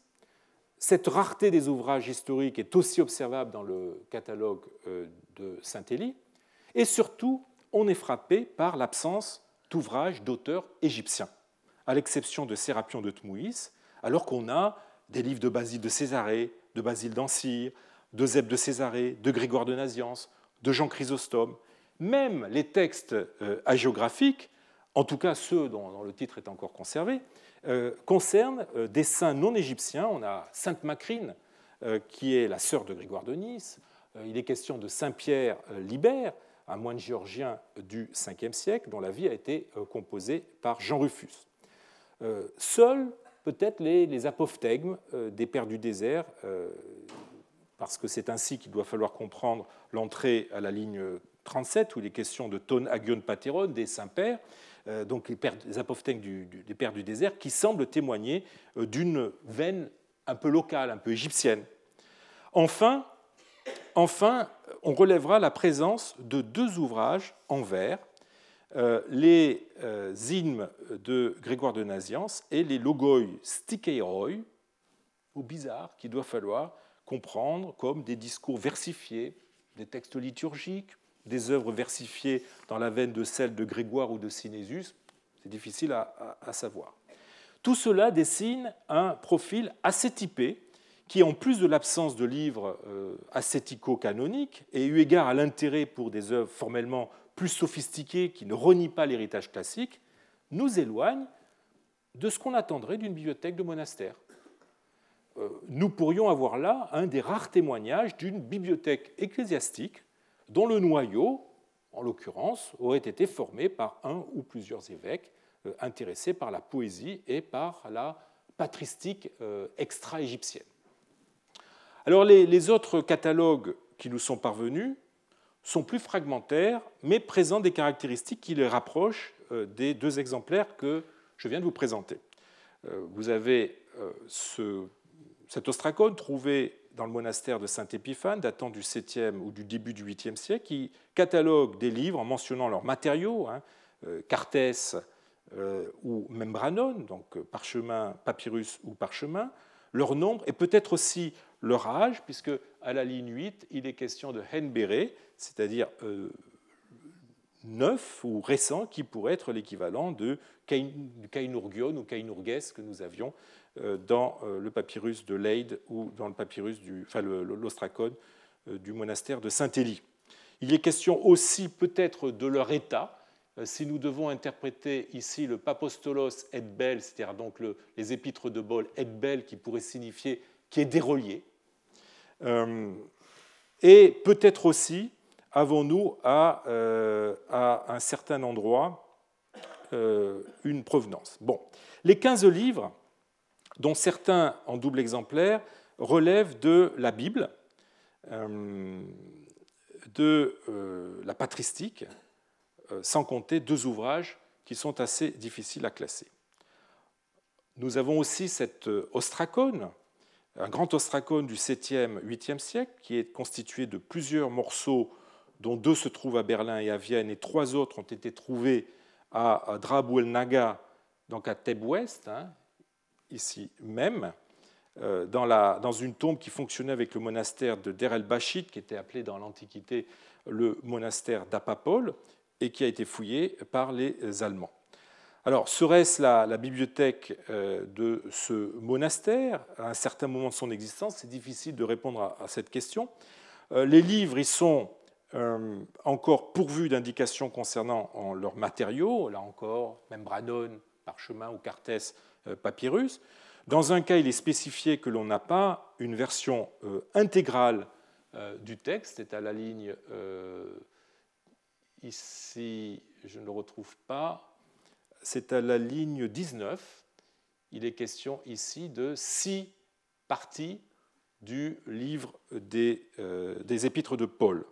Cette rareté des ouvrages historiques est aussi observable dans le catalogue euh, de Saint-Élie. Et surtout, on est frappé par l'absence d'ouvrages d'auteurs égyptiens, à l'exception de Sérapion de Tmouis, alors qu'on a des livres de Basile de Césarée, de Basile d'Ancire, de de Césarée, de Grégoire de Naziance, de Jean Chrysostome. Même les textes euh, hagiographiques, en tout cas ceux dont le titre est encore conservé, euh, concerne euh, des saints non égyptiens. On a Sainte Macrine, qui est la sœur de Grégoire de Nice. Il est question de Saint Pierre Libère, un moine géorgien du 5e siècle, dont la vie a été composée par Jean Rufus. Seuls, peut-être, les, les apophthegmes des Pères du désert, parce que c'est ainsi qu'il doit falloir comprendre l'entrée à la ligne 37, où il est question de Ton Agion Pateron, des saints-pères, euh, donc les, pères, apophthegmes des pères du désert, qui semblent témoigner euh, d'une veine un peu locale, un peu égyptienne. Enfin, enfin, on relèvera la présence de deux ouvrages en vers, euh, les hymnes de Grégoire de Naziance et les logoi stikeiroi, ou bizarres, qu'il doit falloir comprendre comme des discours versifiés, des textes liturgiques, des œuvres versifiées dans la veine de celles de Grégoire ou de Sinésus, c'est difficile à, savoir. Tout cela dessine un profil assez typé qui, en plus de l'absence de livres euh, ascético-canoniques et eu égard à l'intérêt pour des œuvres formellement plus sophistiquées qui ne renient pas l'héritage classique, nous éloigne de ce qu'on attendrait d'une bibliothèque de monastère. Euh, nous pourrions avoir là un des rares témoignages d'une bibliothèque ecclésiastique dont le noyau, en l'occurrence, aurait été formé par un ou plusieurs évêques euh, intéressés par la poésie et par la patristique euh, extra-égyptienne. Alors les, autres catalogues qui nous sont parvenus sont plus fragmentaires, mais présentent des caractéristiques qui les rapprochent euh, des deux exemplaires que je viens de vous présenter. Vous avez ce, cet ostracone trouvé dans le monastère de Saint-Épiphane, datant du 7e ou du début du 8e siècle, qui catalogue des livres en mentionnant leurs matériaux, hein, euh, euh, ou membranone, donc euh, parchemin, papyrus ou parchemin, leur nombre et peut-être aussi leur âge, puisque à la ligne 8, il est question de henbere, c'est-à-dire neuf ou récent, qui pourrait être l'équivalent de Kainurgion ou Kainurges que nous avions euh, dans euh, le papyrus de Leyde ou dans le papyrus du, enfin l'ostracone euh, du monastère de Saint-Élie. Il est question aussi peut-être de leur état. Si nous devons interpréter ici le papostolos et bel, c'est-à-dire donc les épîtres de Bol et bel, qui pourrait signifier qui est dérelié. et peut-être aussi avons-nous à, à, un certain endroit une provenance. Bon, les 15 livres dont certains en double exemplaire relèvent de la Bible, euh, de euh, la patristique, euh, sans compter deux ouvrages qui sont assez difficiles à classer. Nous avons aussi cet ostracone, un grand ostracone du 7e, 8e siècle, qui est constitué de plusieurs morceaux, dont deux se trouvent à Berlin et à Vienne, et trois autres ont été trouvés à Drabou naga donc à Thèbes-Ouest, hein, ici même, euh, dans, une tombe qui fonctionnait avec le monastère de Der el-Bachit, qui était appelé dans l'Antiquité le monastère d'Apapole, et qui a été fouillé par les Allemands. Alors, serait-ce la, bibliothèque euh, de ce monastère? À un certain moment de son existence C'est difficile de répondre à, cette question. les livres, ils sont encore pourvus d'indications concernant leurs matériaux, là encore, membranone, parchemin ou cartès, papyrus. Dans un cas, il est spécifié que l'on n'a pas une version intégrale du texte, c'est à la ligne ici, je ne le retrouve pas, c'est à la ligne 19. Il est question ici de six parties du livre euh, des épîtres de Paul.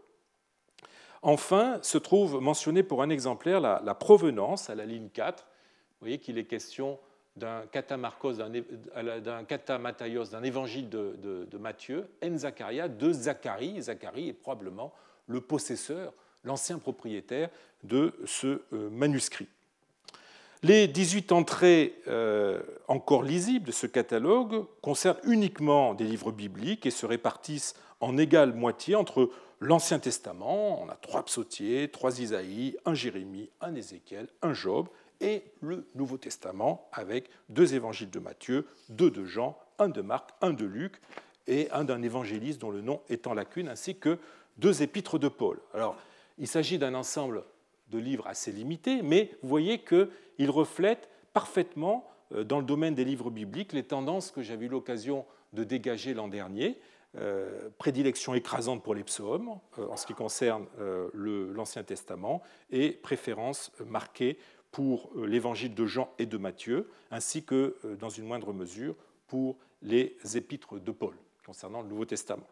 Enfin, se trouve mentionné pour un exemplaire la, provenance à la ligne 4. Vous voyez qu'il est question d'un katamarkos, d'un katamataios, d'un évangile de, Matthieu, en de Zacharie. Zacharie est probablement le possesseur, l'ancien propriétaire de ce euh, manuscrit. Les 18 entrées euh, encore lisibles de ce catalogue concernent uniquement des livres bibliques et se répartissent en égale moitié entre l'Ancien Testament, on a trois psautiers, trois Isaïe, un Jérémie, un Ézéchiel, un Job, et le Nouveau Testament avec deux évangiles de Matthieu, deux de Jean, un de Marc, un de Luc et un d'un évangéliste dont le nom est en lacune, ainsi que deux épîtres de Paul. Alors, il s'agit d'un ensemble de livres assez limité, mais vous voyez qu'il reflète parfaitement, euh, dans le domaine des livres bibliques, les tendances que j'avais eu l'occasion de dégager l'an dernier. Euh, prédilection écrasante pour les psaumes euh, en ce qui concerne l'Ancien Testament et préférence marquée pour l'évangile de Jean et de Matthieu, ainsi que, dans une moindre mesure, pour les épîtres de Paul concernant le Nouveau Testament.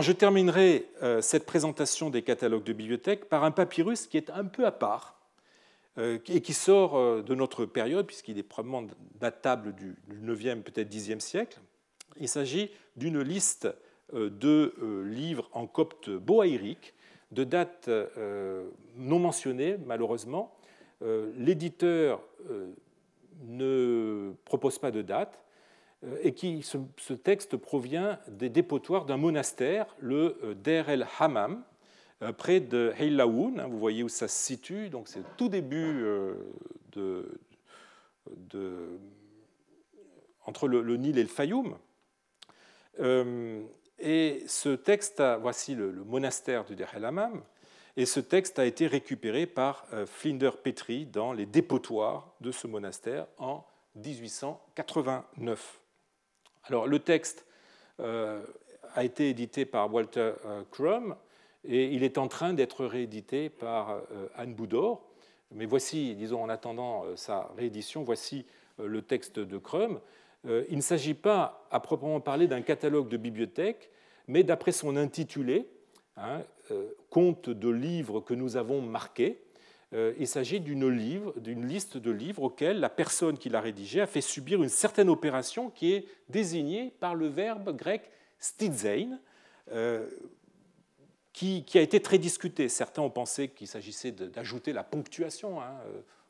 Je terminerai euh, cette présentation des catalogues de bibliothèques par un papyrus qui est un peu à part euh, et qui sort euh, de notre période, puisqu'il est probablement datable du 9e, peut-être 10e siècle. Il s'agit d'une liste de livres en copte boaïrique, de dates non mentionnées, malheureusement. L'éditeur ne propose pas de date, euh, et qui, ce, texte provient des dépotoirs d'un monastère, le euh, Der el Hammam, euh, près de Heilaoun. Hein, vous voyez où ça se situe, donc c'est tout début de, entre le, Nil et le Fayoum. Et ce texte, voici le, monastère du Der el Hammam, et ce texte a été récupéré par Flinder Petri dans les dépotoirs de ce monastère en 1889. Alors, le texte euh, a été édité par Walter euh, Crum et il est en train d'être réédité par euh, Anne Boudor. Mais voici, disons, en attendant sa réédition, voici le texte de Crum. Il ne s'agit pas, à proprement parler, d'un catalogue de bibliothèque, mais d'après son intitulé, hein, Compte de livres que nous avons marqués, euh, il s'agit d'une liste de livres auxquels la personne qui l'a rédigé a fait subir une certaine opération qui est désignée par le verbe grec stidzein, euh, qui, a été très discuté. Certains ont pensé qu'il s'agissait d'ajouter la ponctuation hein,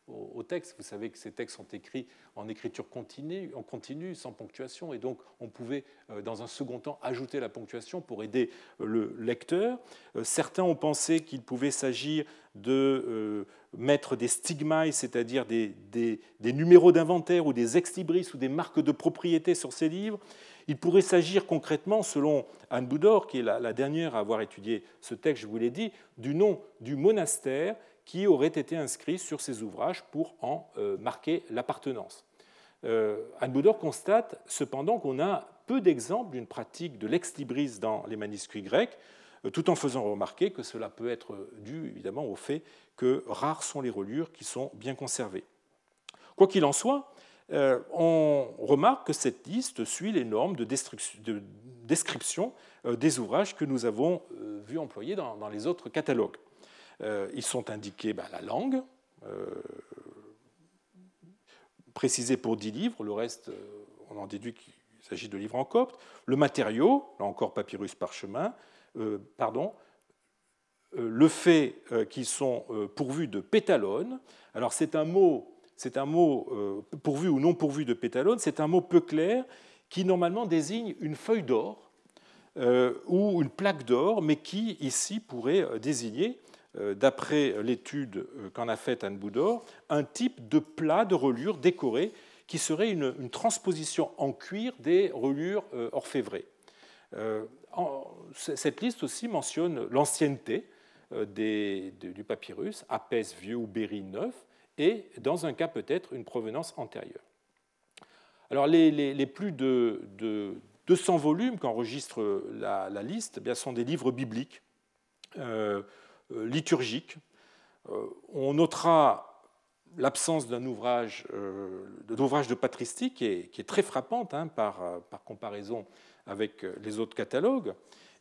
euh, au texte. Vous savez que ces textes sont écrits en écriture continue, en continu, sans ponctuation, et donc on pouvait, euh, dans un second temps, ajouter la ponctuation pour aider euh, le lecteur. Euh, certains ont pensé qu'il pouvait s'agir de mettre des stigmailles, c'est-à-dire des, numéros d'inventaire ou des ex libris ou des marques de propriété sur ces livres. Il pourrait s'agir concrètement, selon Anne Boudor, qui est la, la dernière à avoir étudié ce texte, je vous l'ai dit, du nom du monastère qui auraient été inscrits sur ces ouvrages pour en euh, marquer l'appartenance. Euh, Anne Boudor constate cependant qu'on a peu d'exemples d'une pratique de l'ex libris dans les manuscrits grecs, euh, tout en faisant remarquer que cela peut être dû évidemment au fait que rares sont les reliures qui sont bien conservées. Quoi qu'il en soit, on remarque que cette liste suit les normes de, description des ouvrages que nous avons vus employés dans les autres catalogues. Euh, ils sont indiqués bah, la langue, euh, précisée pour 10 livres, le reste, euh, on en déduit qu'il s'agit de livres en copte. Le matériau, là encore papyrus parchemin, pardon, le fait qu'ils sont pourvus de pétalones. Alors c'est un mot, c'est un mot pourvu ou non pourvu de pétalones, c'est un mot peu clair qui normalement désigne une feuille d'or ou une plaque d'or, mais qui ici pourrait désigner euh, d'après l'étude euh, qu'en a faite Anne Boudor, un type de plat de reliure décoré qui serait une, transposition en cuir des reliures euh, orfévrées. cette liste aussi mentionne l'ancienneté du papyrus, Apès vieux ou Berry neuf, et dans un cas peut-être une provenance antérieure. Alors les, plus de, 200 volumes qu'enregistre la, liste eh bien, sont des livres bibliques, euh, euh, liturgiques. Euh, on notera l'absence d'un ouvrage, d'ouvrage de patristique qui est, très frappante hein, par, par, comparaison avec les autres catalogues.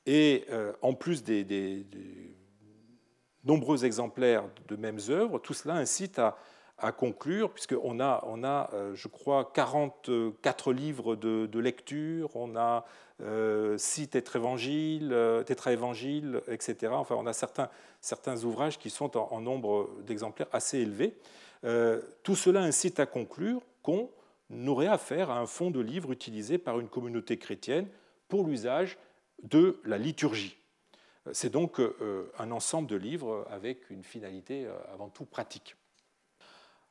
Et en plus des, nombreux exemplaires de mêmes œuvres, tout cela incite à, conclure, puisqu'on a, on a, euh, je crois, 44 livres de, lecture, on a euh, 6 tétraévangiles, euh, tétraévangiles, etc. Enfin, on a certains, ouvrages qui sont en, nombre d'exemplaires assez élevé. Euh, tout cela incite à conclure qu'on aurait affaire à un fonds de livres utilisé par une communauté chrétienne pour l'usage de la liturgie. C'est donc un ensemble de livres avec une finalité avant tout pratique.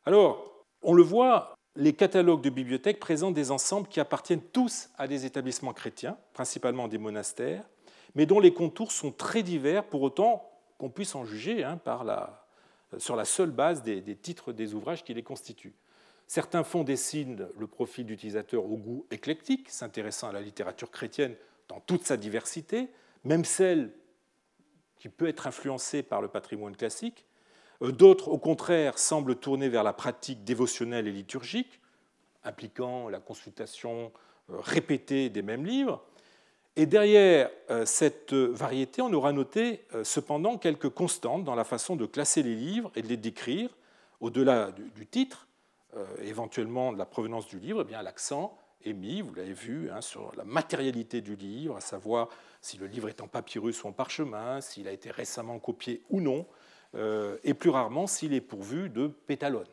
Alors, on le voit, les catalogues de bibliothèques présentent des ensembles qui appartiennent tous à des établissements chrétiens, principalement des monastères, mais dont les contours sont très divers, pour autant qu'on puisse en juger hein, sur la seule base des, titres des ouvrages qui les constituent. Certains fonds dessinent le profil d'utilisateur au goût éclectique, s'intéressant à la littérature chrétienne dans toute sa diversité, même celle qui peut être influencée par le patrimoine classique, euh, d'autres, au contraire, semblent tourner vers la pratique dévotionnelle et liturgique, impliquant la consultation euh, répétée des mêmes livres. Et derrière euh, cette variété, on aura noté cependant quelques constantes dans la façon de classer les livres et de les décrire, au-delà du titre, éventuellement de la provenance du livre, eh bien l'accent est mis, vous l'avez vu, hein, sur la matérialité du livre, à savoir si le livre est en papyrus ou en parchemin, s'il a été récemment copié ou non, euh, et plus rarement s'il est pourvu de pétalones.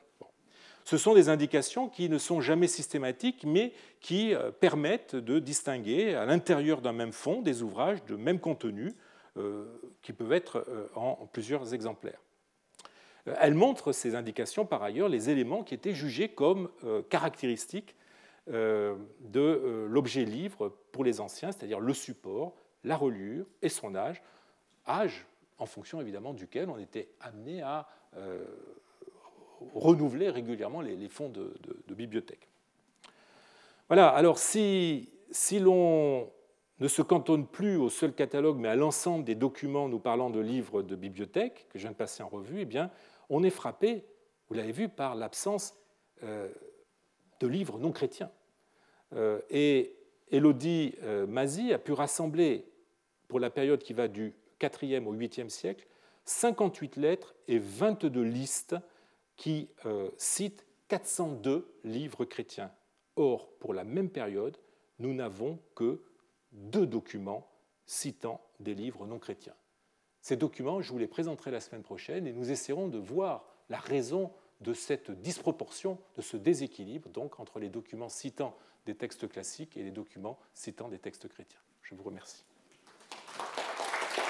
Ce sont des indications qui ne sont jamais systématiques, mais qui euh, permettent de distinguer à l'intérieur d'un même fond des ouvrages de même contenu euh, qui peuvent être en plusieurs exemplaires. Elles montrent, ces indications, par ailleurs, les éléments qui étaient jugés comme caractéristiques de l'objet livre pour les anciens, c'est-à-dire le support, la relure et son âge. Âge, en fonction évidemment duquel on était amené à euh, renouveler régulièrement les, fonds de, bibliothèque. Voilà, alors si, l'on ne se cantonne plus au seul catalogue, mais à l'ensemble des documents nous parlant de livres de bibliothèque que je viens de passer en revue, eh bien, on est frappé, vous l'avez vu, par l'absence euh, de livres non chrétiens. Euh, et Elodie Mazie a pu rassembler, pour la période qui va du 4e au 8e siècle, 58 lettres et 22 listes qui euh, citent 402 livres chrétiens. Or, pour la même période, nous n'avons que deux documents citant des livres non chrétiens. Ces documents, je vous les présenterai la semaine prochaine et nous essaierons de voir la raison de cette disproportion, de ce déséquilibre donc entre les documents citant des textes classiques et les documents citant des textes chrétiens. Je vous remercie.